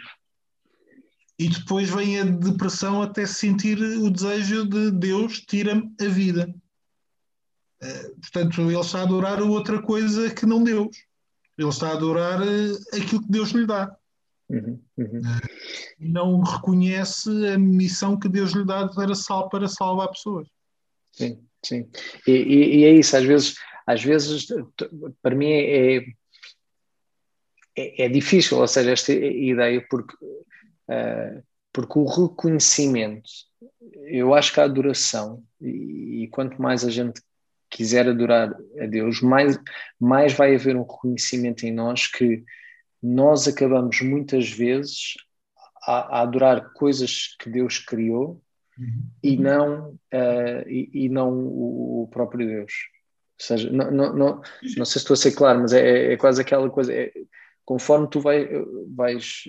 E depois vem a depressão até sentir o desejo de Deus tira-me a vida. Eh, portanto, ele está a adorar outra coisa que não Deus. Ele está a adorar eh, aquilo que Deus lhe dá. Uhum, uhum. Eh, não reconhece a missão que Deus lhe dá para, sal, para salvar pessoas. Sim, sim. E, e, e, é isso, às vezes, às vezes para mim é, é, é difícil, ou seja, esta ideia, porque, uh, porque o reconhecimento, eu acho que a adoração, e, e quanto mais a gente quiser adorar a Deus, mais, mais vai haver um reconhecimento em nós que nós acabamos muitas vezes a, a adorar coisas que Deus criou uhum. e não, uh, e, e, não o, o, próprio Deus. Ou seja, não, não, não, não sei se estou a ser claro, mas é, é quase aquela coisa, é, conforme tu vai, vais,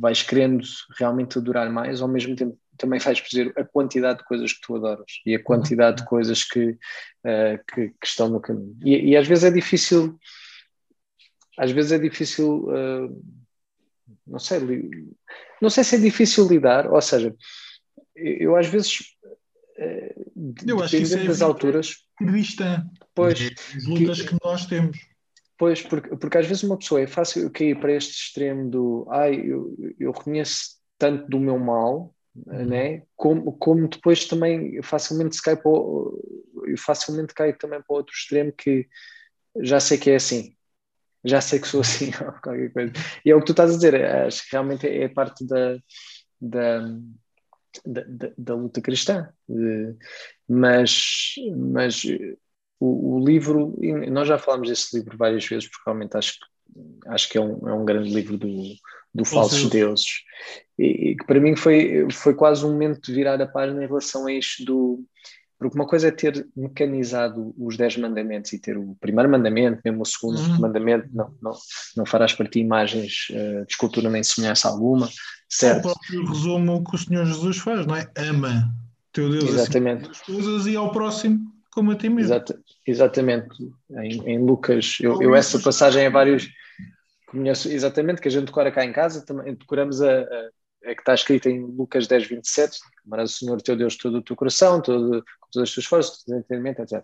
vais querendo realmente adorar mais, ao mesmo tempo também vais dizer a quantidade de coisas que tu adoras e a quantidade de coisas que, uh, que, que, estão no caminho. E, e, às vezes é difícil, às vezes é difícil, uh, não sei, não sei se é difícil lidar, ou seja, eu às vezes uh, eu acho que isso é das alturas cristã pois as lutas que, que nós temos Pois, porque, porque às vezes uma pessoa é fácil cair para este extremo do ai, eu, eu reconheço tanto do meu mal uhum. Né? como, como depois também facilmente se cai para o, facilmente cai também para outro extremo que já sei que é assim, já sei que sou assim, [laughs] ou qualquer coisa. E é o que tu estás a dizer, acho que realmente é parte da, da, da, da, da luta cristã. Mas, mas o, o, livro, nós já falámos desse livro várias vezes, porque realmente acho, acho que é um, é um grande livro do, do Falsos Deuses. E, que para mim foi, foi quase um momento de virar a página em relação a isto do. Porque uma coisa é ter mecanizado os dez mandamentos e ter o primeiro mandamento, mesmo o segundo uhum. mandamento, não, não, não farás para ti imagens uh, de escultura nem semelhança alguma, certo? É o próprio resumo que o Senhor Jesus faz, não é? Ama teu Deus Exatamente. as coisas e ao próximo como a ti mesmo. Exata, exatamente. Em, em Lucas, eu, eu essa passagem é vários conheço exatamente, que a gente decora cá em casa, também decoramos a, a, a que está escrita em Lucas 10, 27, amarás o Senhor teu Deus todo o teu coração, todo, com todas as tuas forças, todo o entendimento, etc.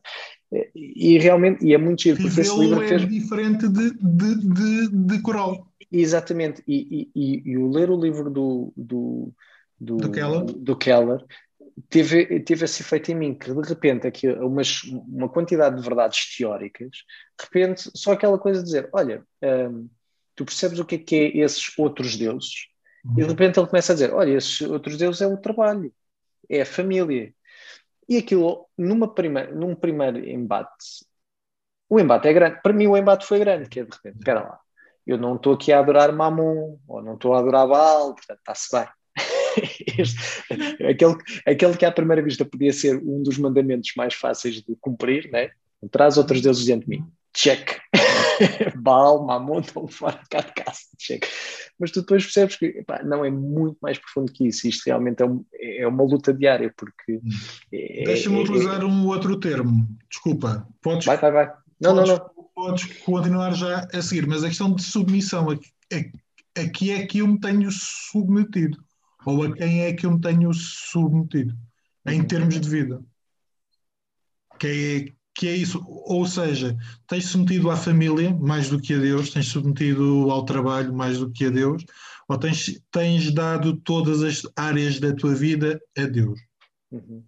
E, e, realmente, e é muito giro, porque esse livro é fez... diferente de, de, de, de coral. Exatamente, e, e, e, o ler o livro do, do, do, do Keller, do Keller teve, teve esse efeito em mim, que de repente aqui umas, uma quantidade de verdades teóricas, de repente só aquela coisa de dizer, olha, hum, tu percebes o que é que é esses outros deuses, uhum. e de uhum. repente ele começa a dizer, olha, esses outros deuses é o trabalho, é a família. E aquilo, numa primeira, num primeiro embate, o embate é grande. Para mim o embate foi grande, que é de repente, espera lá, eu não estou aqui a adorar Mamon, ou não estou a adorar Baal, portanto está-se bem. [laughs] Este, aquele, aquele que à primeira vista podia ser um dos mandamentos mais fáceis de cumprir, né? traz outros deuses diante de mim. Check. [laughs] Baal, Mamon, estão fora cá de casa. Check. Mas tu depois percebes que não é muito mais profundo que isso. Isto realmente é, um, é uma luta diária. porque é, Deixa-me é, utilizar é, um outro termo. Desculpa. Podes, vai, vai, vai. Não, podes, não, não. Podes continuar já a seguir, mas a questão de submissão a que é que eu me tenho submetido ou a quem é que eu me tenho submetido em termos de vida. Que é, que é isso, ou seja, tens submetido à família mais do que a Deus, tens submetido ao trabalho mais do que a Deus, ou tens, tens dado todas as áreas da tua vida a Deus. Uhum.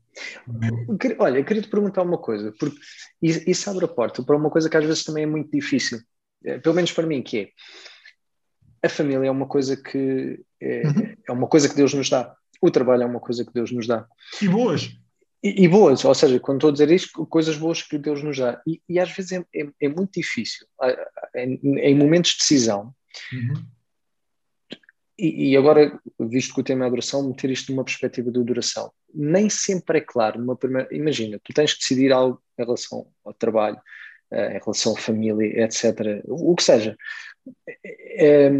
Olha, queria te perguntar uma coisa, porque isso abre a porta para uma coisa que às vezes também é muito difícil, é, pelo menos para mim, que é a família é uma coisa que é, uhum. é, uma coisa que Deus nos dá. O trabalho é uma coisa que Deus nos dá. E boas. E, e boas, ou seja, quando estou a dizer isto, coisas boas que Deus nos dá. E, e às vezes é, é, é muito difícil, em, em, momentos de decisão. Uhum. E, e, agora, visto que o tema é adoração, meter isto numa perspectiva de adoração. Nem sempre é claro. Numa primeira, imagina, tu tens que decidir algo em relação ao trabalho, eh, em relação à família, etc. O que seja. É,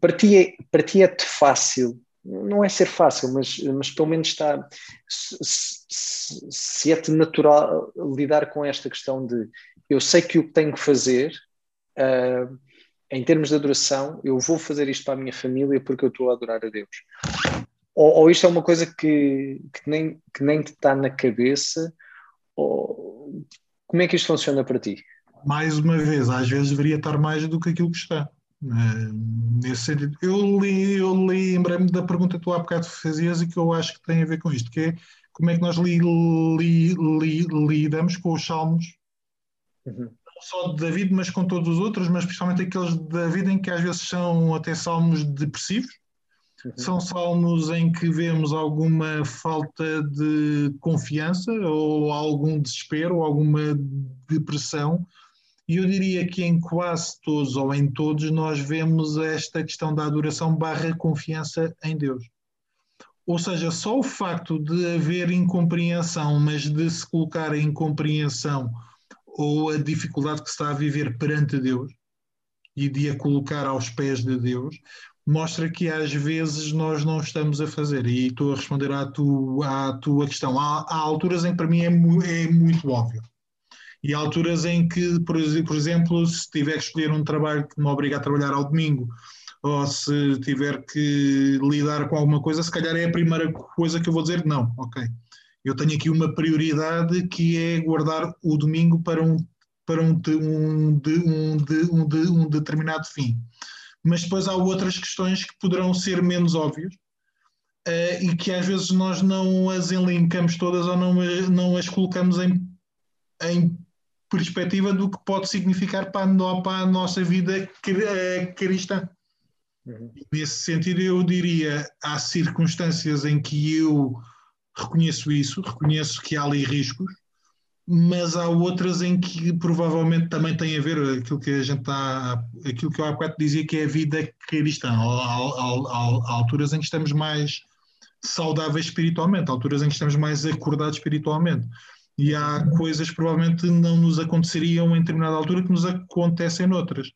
para ti, é, para ti é fácil, não é ser fácil, mas, mas pelo menos está. Se, se, se é-te natural lidar com esta questão de eu sei que o que tenho que fazer, uh, em termos de adoração, eu vou fazer isto para a minha família porque eu estou a adorar a Deus. Ou, ou isto é uma coisa que, que, nem, que nem te está na cabeça, ou como é que isto funciona para ti? Mais uma vez, às vezes deveria estar mais do que aquilo que está. Uh, nesse sentido, eu li, eu lembrei-me da pergunta que tu há bocado fazias e que eu acho que tem a ver com isto, que é como é que nós li, li, li, lidamos com os salmos, uhum. não só de David, mas com todos os outros, mas principalmente aqueles de David em que às vezes são até salmos depressivos, uhum. são salmos em que vemos alguma falta de confiança ou algum desespero ou alguma depressão e eu diria que em quase todos ou em todos nós vemos esta questão da adoração barra confiança em Deus. Ou seja, só o facto de haver incompreensão, mas de se colocar em compreensão ou a dificuldade que se está a viver perante Deus e de a colocar aos pés de Deus, mostra que às vezes nós não estamos a fazer. E estou a responder à tua, à tua questão. Há, há alturas em que para mim é, é muito óbvio. E há alturas em que, por, exemplo, se tiver que escolher um trabalho que me obriga a trabalhar ao domingo, ou se tiver que lidar com alguma coisa, se calhar é a primeira coisa que eu vou dizer não, ok. Eu tenho aqui uma prioridade que é guardar o domingo para um, para um, um, um, um, um determinado fim. Mas depois há outras questões que poderão ser menos óbvias uh, e que às vezes nós não as elencamos todas ou não, não as colocamos em, em perspectiva do que pode significar para a, para a nossa vida eh, cristã. Uhum. Nesse sentido, eu diria, há circunstâncias em que eu reconheço isso, reconheço que há ali riscos, mas há outras em que provavelmente também tem a ver aquilo que a gente está, aquilo que eu há bocado dizia que é a vida cristã, há alturas em que estamos mais saudáveis espiritualmente, há alturas em que estamos mais acordados espiritualmente e há coisas que provavelmente não nos aconteceriam em determinada altura que nos acontecem noutras.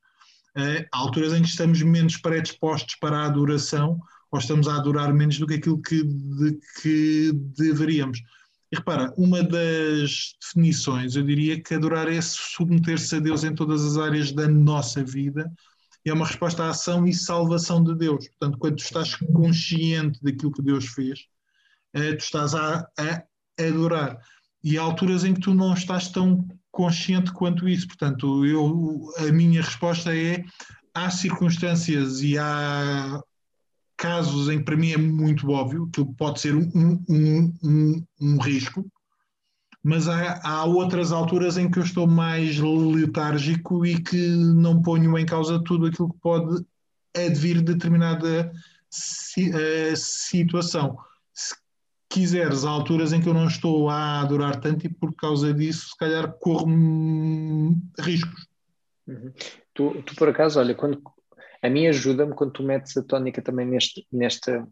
Uh, há alturas em que estamos menos predispostos para a adoração ou estamos a adorar menos do que aquilo que, de, que deveríamos. E repara, uma das definições, eu diria que adorar é submeter-se a Deus em todas as áreas da nossa vida, é uma resposta à ação e salvação de Deus. Portanto, quando tu estás consciente daquilo que Deus fez, uh, tu estás a, a adorar e há alturas em que tu não estás tão consciente quanto isso. Portanto, eu, a minha resposta é: há circunstâncias e há casos em que para mim é muito óbvio que pode ser um, um, um, um risco, mas há, há, outras alturas em que eu estou mais letárgico e que não ponho em causa tudo aquilo que pode advir de determinada eh, situação. Se quiseres, há alturas em que eu não estou a adorar tanto e por causa disso, se calhar, corro riscos. Uhum. Tu, tu, por acaso, olha, quando, a mim ajuda-me quando tu metes a tónica também neste, nesta,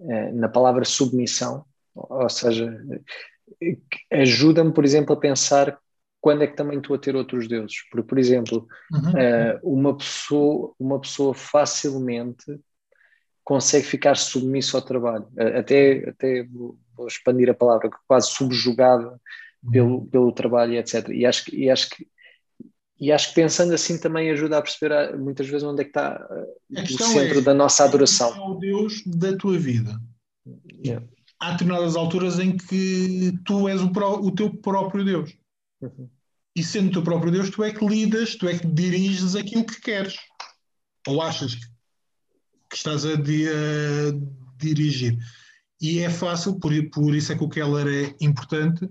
eh, na palavra submissão, ou seja, ajuda-me, por exemplo, a pensar quando é que também estou a ter outros deuses. Porque, por exemplo, uhum. Eh, uma, pessoa, uma pessoa facilmente consegue ficar submisso ao trabalho, até, até vou expandir a palavra, quase subjugado pelo, uhum. pelo trabalho, etc. E acho, e acho que e acho que pensando assim também ajuda a perceber ah, muitas vezes onde é que está o centro é, da nossa adoração. É o Deus da tua vida. Yeah. Há determinadas alturas em que tu és o, pró o teu próprio Deus. Uhum. E sendo o teu próprio Deus, tu é que lidas, tu é que diriges aquilo que queres. Ou achas que, que estás a, di a, dirigir. E é fácil, por, por isso é que o Keller é importante,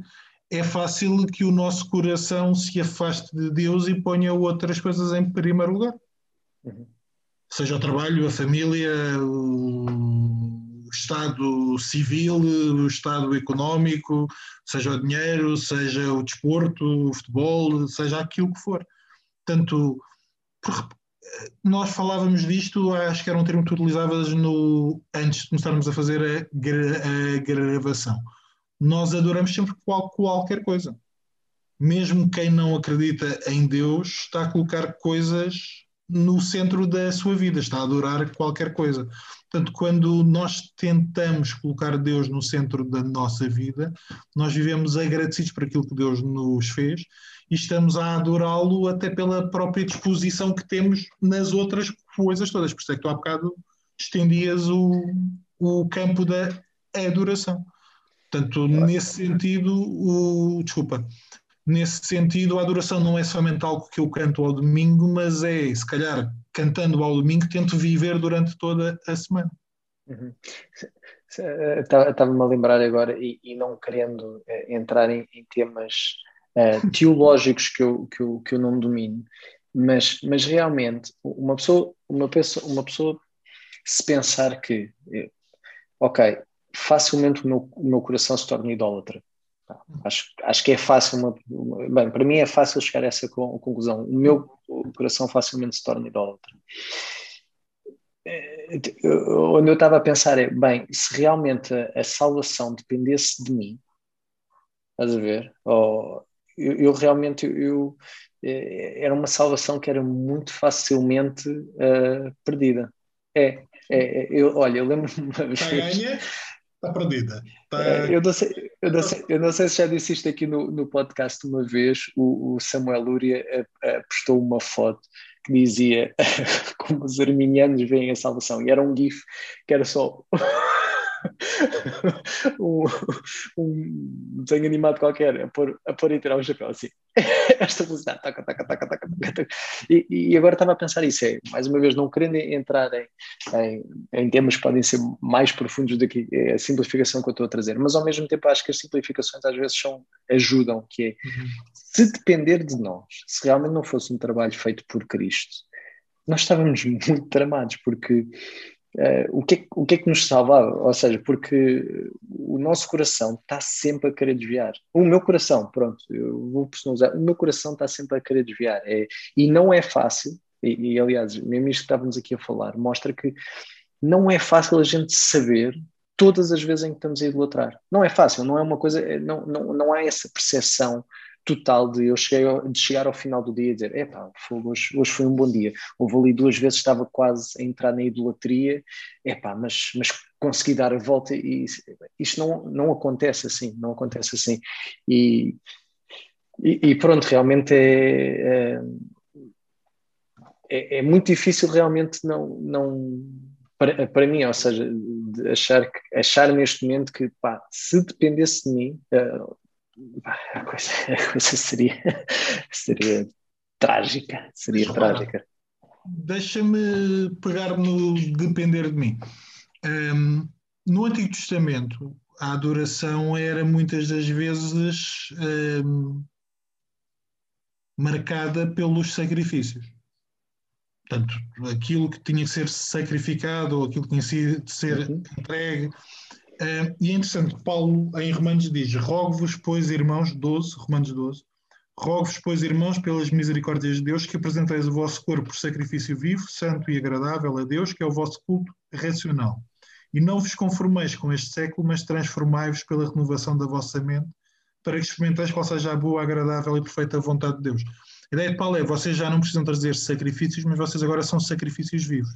é fácil que o nosso coração se afaste de Deus e ponha outras coisas em primeiro lugar. Uhum. Seja o trabalho, a família, o estado civil, o estado económico, seja o dinheiro, seja o desporto, o futebol, seja aquilo que for. Portanto, nós falávamos disto, acho que era um termo que utilizavas no, antes de começarmos a fazer a, a gravação nós adoramos sempre qual, qualquer coisa. Mesmo quem não acredita em Deus está a colocar coisas no centro da sua vida, está a adorar qualquer coisa. Portanto, quando nós tentamos colocar Deus no centro da nossa vida, nós vivemos agradecidos por aquilo que Deus nos fez e estamos a adorá-lo até pela própria disposição que temos nas outras coisas todas. Por isso é que tu há bocado estendias o, o campo da adoração. Portanto, nesse sentido, o, desculpa, nesse sentido, a adoração não é somente algo que eu canto ao domingo, mas é, se calhar, cantando ao domingo, tento viver durante toda a semana. Uhum. Estava-me a lembrar agora, e, e não querendo é, entrar em, em temas é, [laughs] teológicos que eu, que, eu, que eu não domino, mas, mas realmente, uma pessoa, uma, pessoa, uma pessoa se pensar que, eh, ok, facilmente o meu, o meu coração se torna idólatra. Acho, acho que é fácil, uma, uma, bem, para mim é fácil chegar a essa conclusão. O meu coração facilmente se torna idólatra. Eh, onde eu estava a pensar é, bem, se realmente a, a salvação dependesse de mim, estás a ver? Ou, eu, eu realmente, eu, eh, era uma salvação que era muito facilmente uh, perdida. É, é, eu, olha, eu lembro-me uma vez. Está perdida. Está... É, eu, não sei, eu, não sei, eu não sei se já disse isto aqui no, no podcast uma vez. O, o Samuel Lúria postou uma foto que dizia [laughs] como os arminianos veem a salvação. E era um GIF que era só [laughs] um, um desenho animado qualquer a pôr, a pôr e tirar o chapéu assim. [laughs] Esta velocidade, taca, taca, taca, taca, taca. E, e, agora estava a pensar isso, é, mais uma vez, não querendo entrar em, em, em, temas que podem ser mais profundos do que a simplificação que eu estou a trazer, mas ao mesmo tempo acho que as simplificações às vezes são, ajudam, que é, uhum. se depender de nós, se realmente não fosse um trabalho feito por Cristo, nós estávamos [laughs] muito tramados, porque Uh, o, que é, o que é que nos salva? Ou seja, porque o nosso coração está sempre a querer desviar. O meu coração, pronto, eu vou personalizar, o meu coração está sempre a querer desviar. É, e não é fácil, e, e aliás, mesmo isto que estávamos aqui a falar, mostra que não é fácil a gente saber todas as vezes em que estamos a idolatrar. Não é fácil, não é uma coisa, não, não, não há essa percepção total de eu cheguei, de chegar ao final do dia e dizer, epá, hoje, hoje foi um bom dia. Houve ali duas vezes, estava quase a entrar na idolatria, epá, mas, mas consegui dar a volta e isto não, não acontece assim, não acontece assim. E, e, e pronto, realmente é, é, é, é, muito difícil realmente não, não para, para mim, ou seja, achar, achar neste momento que pá, se dependesse de mim, uh, a coisa, [laughs] a coisa seria, seria trágica, seria trágica. Deixa-me pegar no depender de mim. Um, no Antigo Testamento, a adoração era muitas das vezes um, marcada pelos sacrifícios. Portanto, aquilo que tinha que ser sacrificado ou aquilo que tinha de ser uhum. entregue Uh, e é interessante que Paulo, em Romanos, diz: Rogo-vos, pois, irmãos, 12, Romanos 12, rogo-vos, pois, irmãos, pelas misericórdias de Deus, que apresenteis o vosso corpo por sacrifício vivo, santo e agradável a Deus, que é o vosso culto racional. E não vos conformeis com este século, mas transformai-vos pela renovação da vossa mente, para que experimenteis qual seja a boa, agradável e perfeita vontade de Deus. A ideia de Paulo é: vocês já não precisam trazer sacrifícios, mas vocês agora são sacrifícios vivos.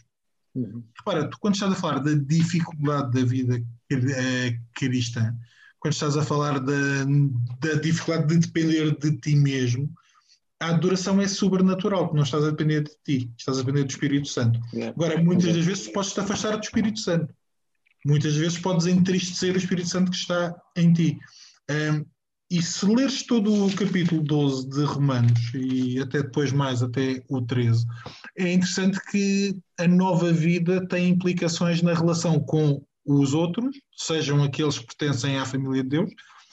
Uhum. Repara, tu quando estás a falar da dificuldade da vida eh, cristã, quando estás a falar da, da dificuldade de depender de ti mesmo, a adoração é sobrenatural, porque não estás a depender de ti, estás a depender do Espírito Santo. Agora, muitas das vezes podes te afastar do Espírito Santo. Muitas vezes podes entristecer o Espírito Santo que está em ti. Um, e se leres todo o capítulo 12 de Romanos, e até depois mais, até o 13, é interessante que a nova vida tem implicações na relação com os outros, sejam aqueles que pertencem à família de Deus,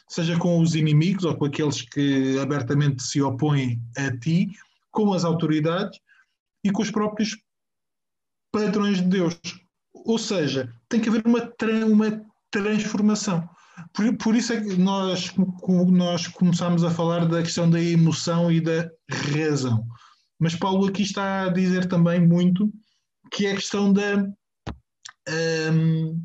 seja com os inimigos ou com aqueles que abertamente se opõem a ti, com as autoridades e com os próprios padrões de Deus. Ou seja, tem que haver uma, uma transformação. Por, por, isso é que nós, nós começamos a falar da questão da emoção e da razão. Mas Paulo aqui está a dizer também muito que é a questão da, um,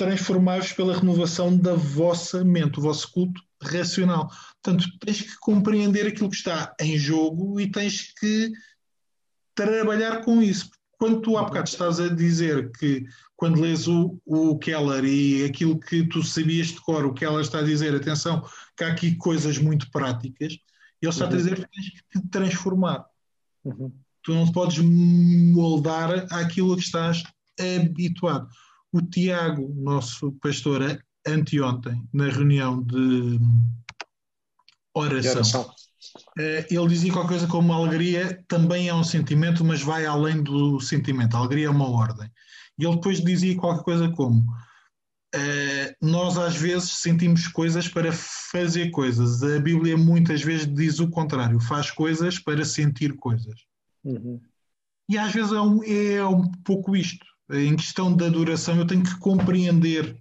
transformar-vos pela renovação da vossa mente, o vosso culto racional. Portanto, tens que compreender aquilo que está em jogo e tens que trabalhar com isso. Quando tu há bocado estás a dizer que quando lês o, o Keller e aquilo que tu sabias de cor, o Keller está a dizer, atenção, que há aqui coisas muito práticas, ele está uhum. a dizer que tens que transformar. Uhum. Tu não te podes moldar àquilo a que estás habituado. O Tiago, nosso pastor, anteontem, na reunião de oração, de oração. Eh, ele dizia qualquer coisa como alegria também é um sentimento, mas vai além do sentimento. A alegria é uma ordem. E ele depois dizia qualquer coisa como Uh, nós às vezes sentimos coisas para fazer coisas. A Bíblia muitas vezes diz o contrário, faz coisas para sentir coisas. Uhum. E às vezes é um, é um pouco isto. Em questão da adoração, eu tenho que compreender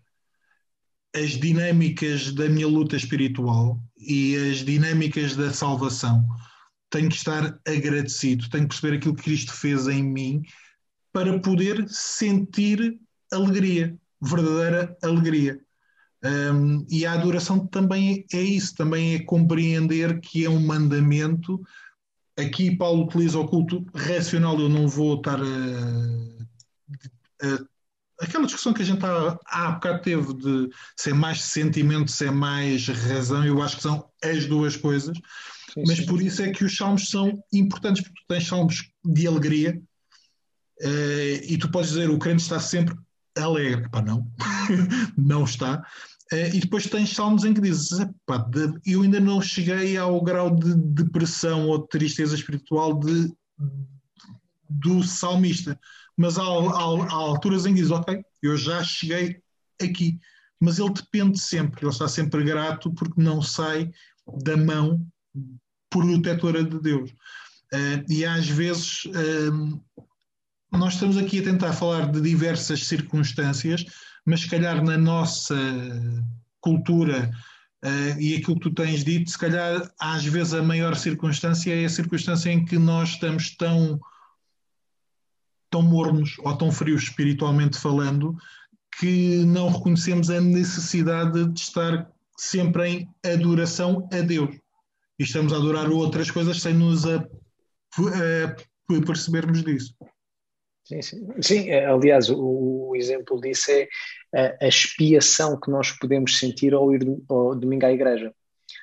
as dinâmicas da minha luta espiritual e as dinâmicas da salvação. Tenho que estar agradecido, tenho que perceber aquilo que Cristo fez em mim para poder sentir alegria, verdadeira alegria. Um, e a adoração também é isso, também é compreender que é um mandamento. Aqui Paulo utiliza o culto racional, eu não vou estar a aquela discussão que a gente há, há bocado teve de ser mais sentimento, ser mais razão, eu acho que são as duas coisas, sim, mas sim. por isso é que os salmos são importantes, porque tu tens salmos de alegria uh, e tu podes dizer o crente está sempre alegre. Pá, não, [laughs] não está. Uh, e depois tens salmos em que dizes, de, eu ainda não cheguei ao grau de depressão ou de tristeza espiritual de, do salmista mas há, há, há alturas em que diz, ok, eu já cheguei aqui, mas ele depende sempre, ele está sempre grato porque não sai da mão protetora de Deus. Uh, e às vezes uh, nós estamos aqui a tentar falar de diversas circunstâncias, mas se calhar na nossa cultura uh, e aquilo que tu tens dito, se calhar às vezes a maior circunstância é a circunstância em que nós estamos tão tão mornos ou tão frios espiritualmente falando que não reconhecemos a necessidade de estar sempre em adoração a Deus. E estamos a adorar outras coisas sem nos a, a percebermos disso. Sim, sim. sim é, aliás, o, o, exemplo disso é a, a, expiação que nós podemos sentir ao ir ao domingo à igreja.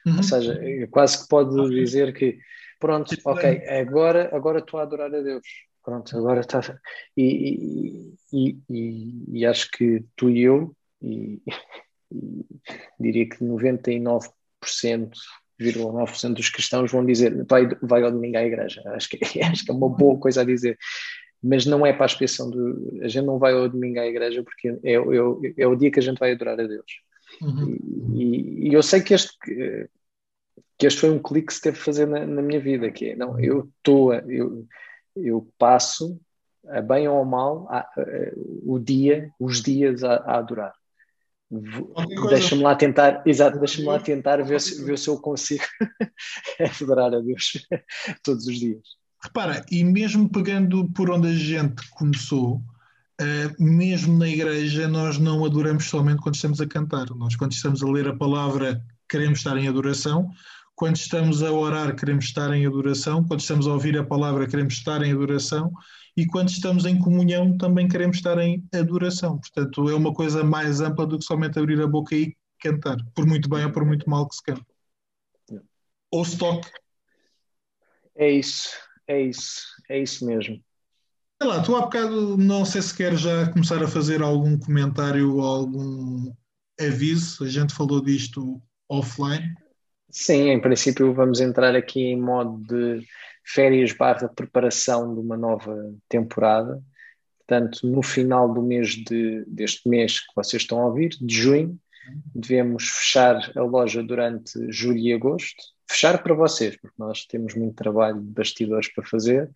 Uhum. Ou seja, quase que pode dizer que, pronto, ok, agora, agora estou a adorar a Deus pronto, agora está. E, e, e, e, acho que tu e eu, e, diria que 99%, 9% dos cristãos vão dizer vai, vai ao domingo à igreja. Acho que, [laughs] acho que é uma boa coisa a dizer. Mas não é para a expiação do. A gente não vai ao domingo à igreja porque é, é, é o dia que a gente vai adorar a Deus. Uhum. E, e, eu sei que este, que este foi um clique que se teve a fazer na, na minha vida, que é, não, eu estou, eu, eu passo, a bem ou mal, a, a, o dia, os dias a, a adorar. Deixa-me lá tentar, exato, deixa-me lá tentar ver se, ver se eu consigo [laughs] adorar a Deus [laughs] todos os dias. Repara, e mesmo pegando por onde a gente começou, uh, mesmo na igreja, nós não adoramos somente quando estamos a cantar. Nós, quando estamos a ler a palavra, queremos estar em adoração, quando estamos a orar, queremos estar em adoração. Quando estamos a ouvir a palavra, queremos estar em adoração. E quando estamos em comunhão, também queremos estar em adoração. Portanto, é uma coisa mais ampla do que somente abrir a boca e cantar, por muito bem ou por muito mal que se cante. Ou se toque. É isso, é isso, é isso mesmo. Sei lá, tu há bocado não sei se quer já começar a fazer algum comentário ou algum aviso, a gente falou disto offline. Sim, em princípio vamos entrar aqui em modo de férias barra preparação de uma nova temporada. Portanto, no final do mês de, deste mês que vocês estão a ouvir, de junho, devemos fechar a loja durante julho e agosto. Fechar para vocês, porque nós temos muito trabalho de bastidores para fazer,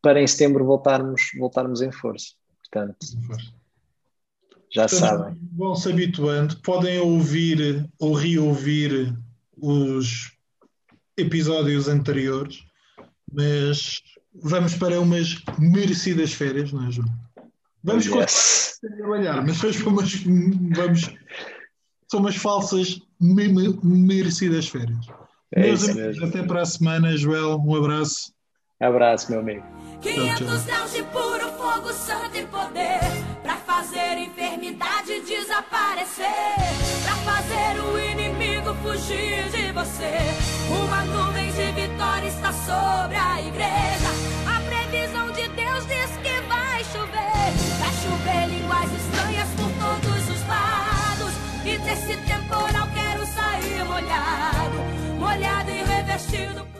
para em setembro voltarmos, voltarmos em força. Portanto, já Portanto, sabem. Vão se habituando, podem ouvir ou reouvir os episódios anteriores, mas vamos para umas merecidas férias, não é, João? Vamos yes. trabalhar, mas depois vamos, vamos são umas falsas merecidas férias. É Meus amigos, mesmo. até para a semana, Joel, um abraço. Abraço, meu amigo. 500 graus de puro fogo, santo e poder, para fazer enfermidade desaparecer, para fazer o fugir de você. Uma nuvem de vitória está sobre a igreja. A previsão de Deus diz que vai chover. Vai chover línguas estranhas por todos os lados. E desse temporal quero sair molhado, molhado e revestido.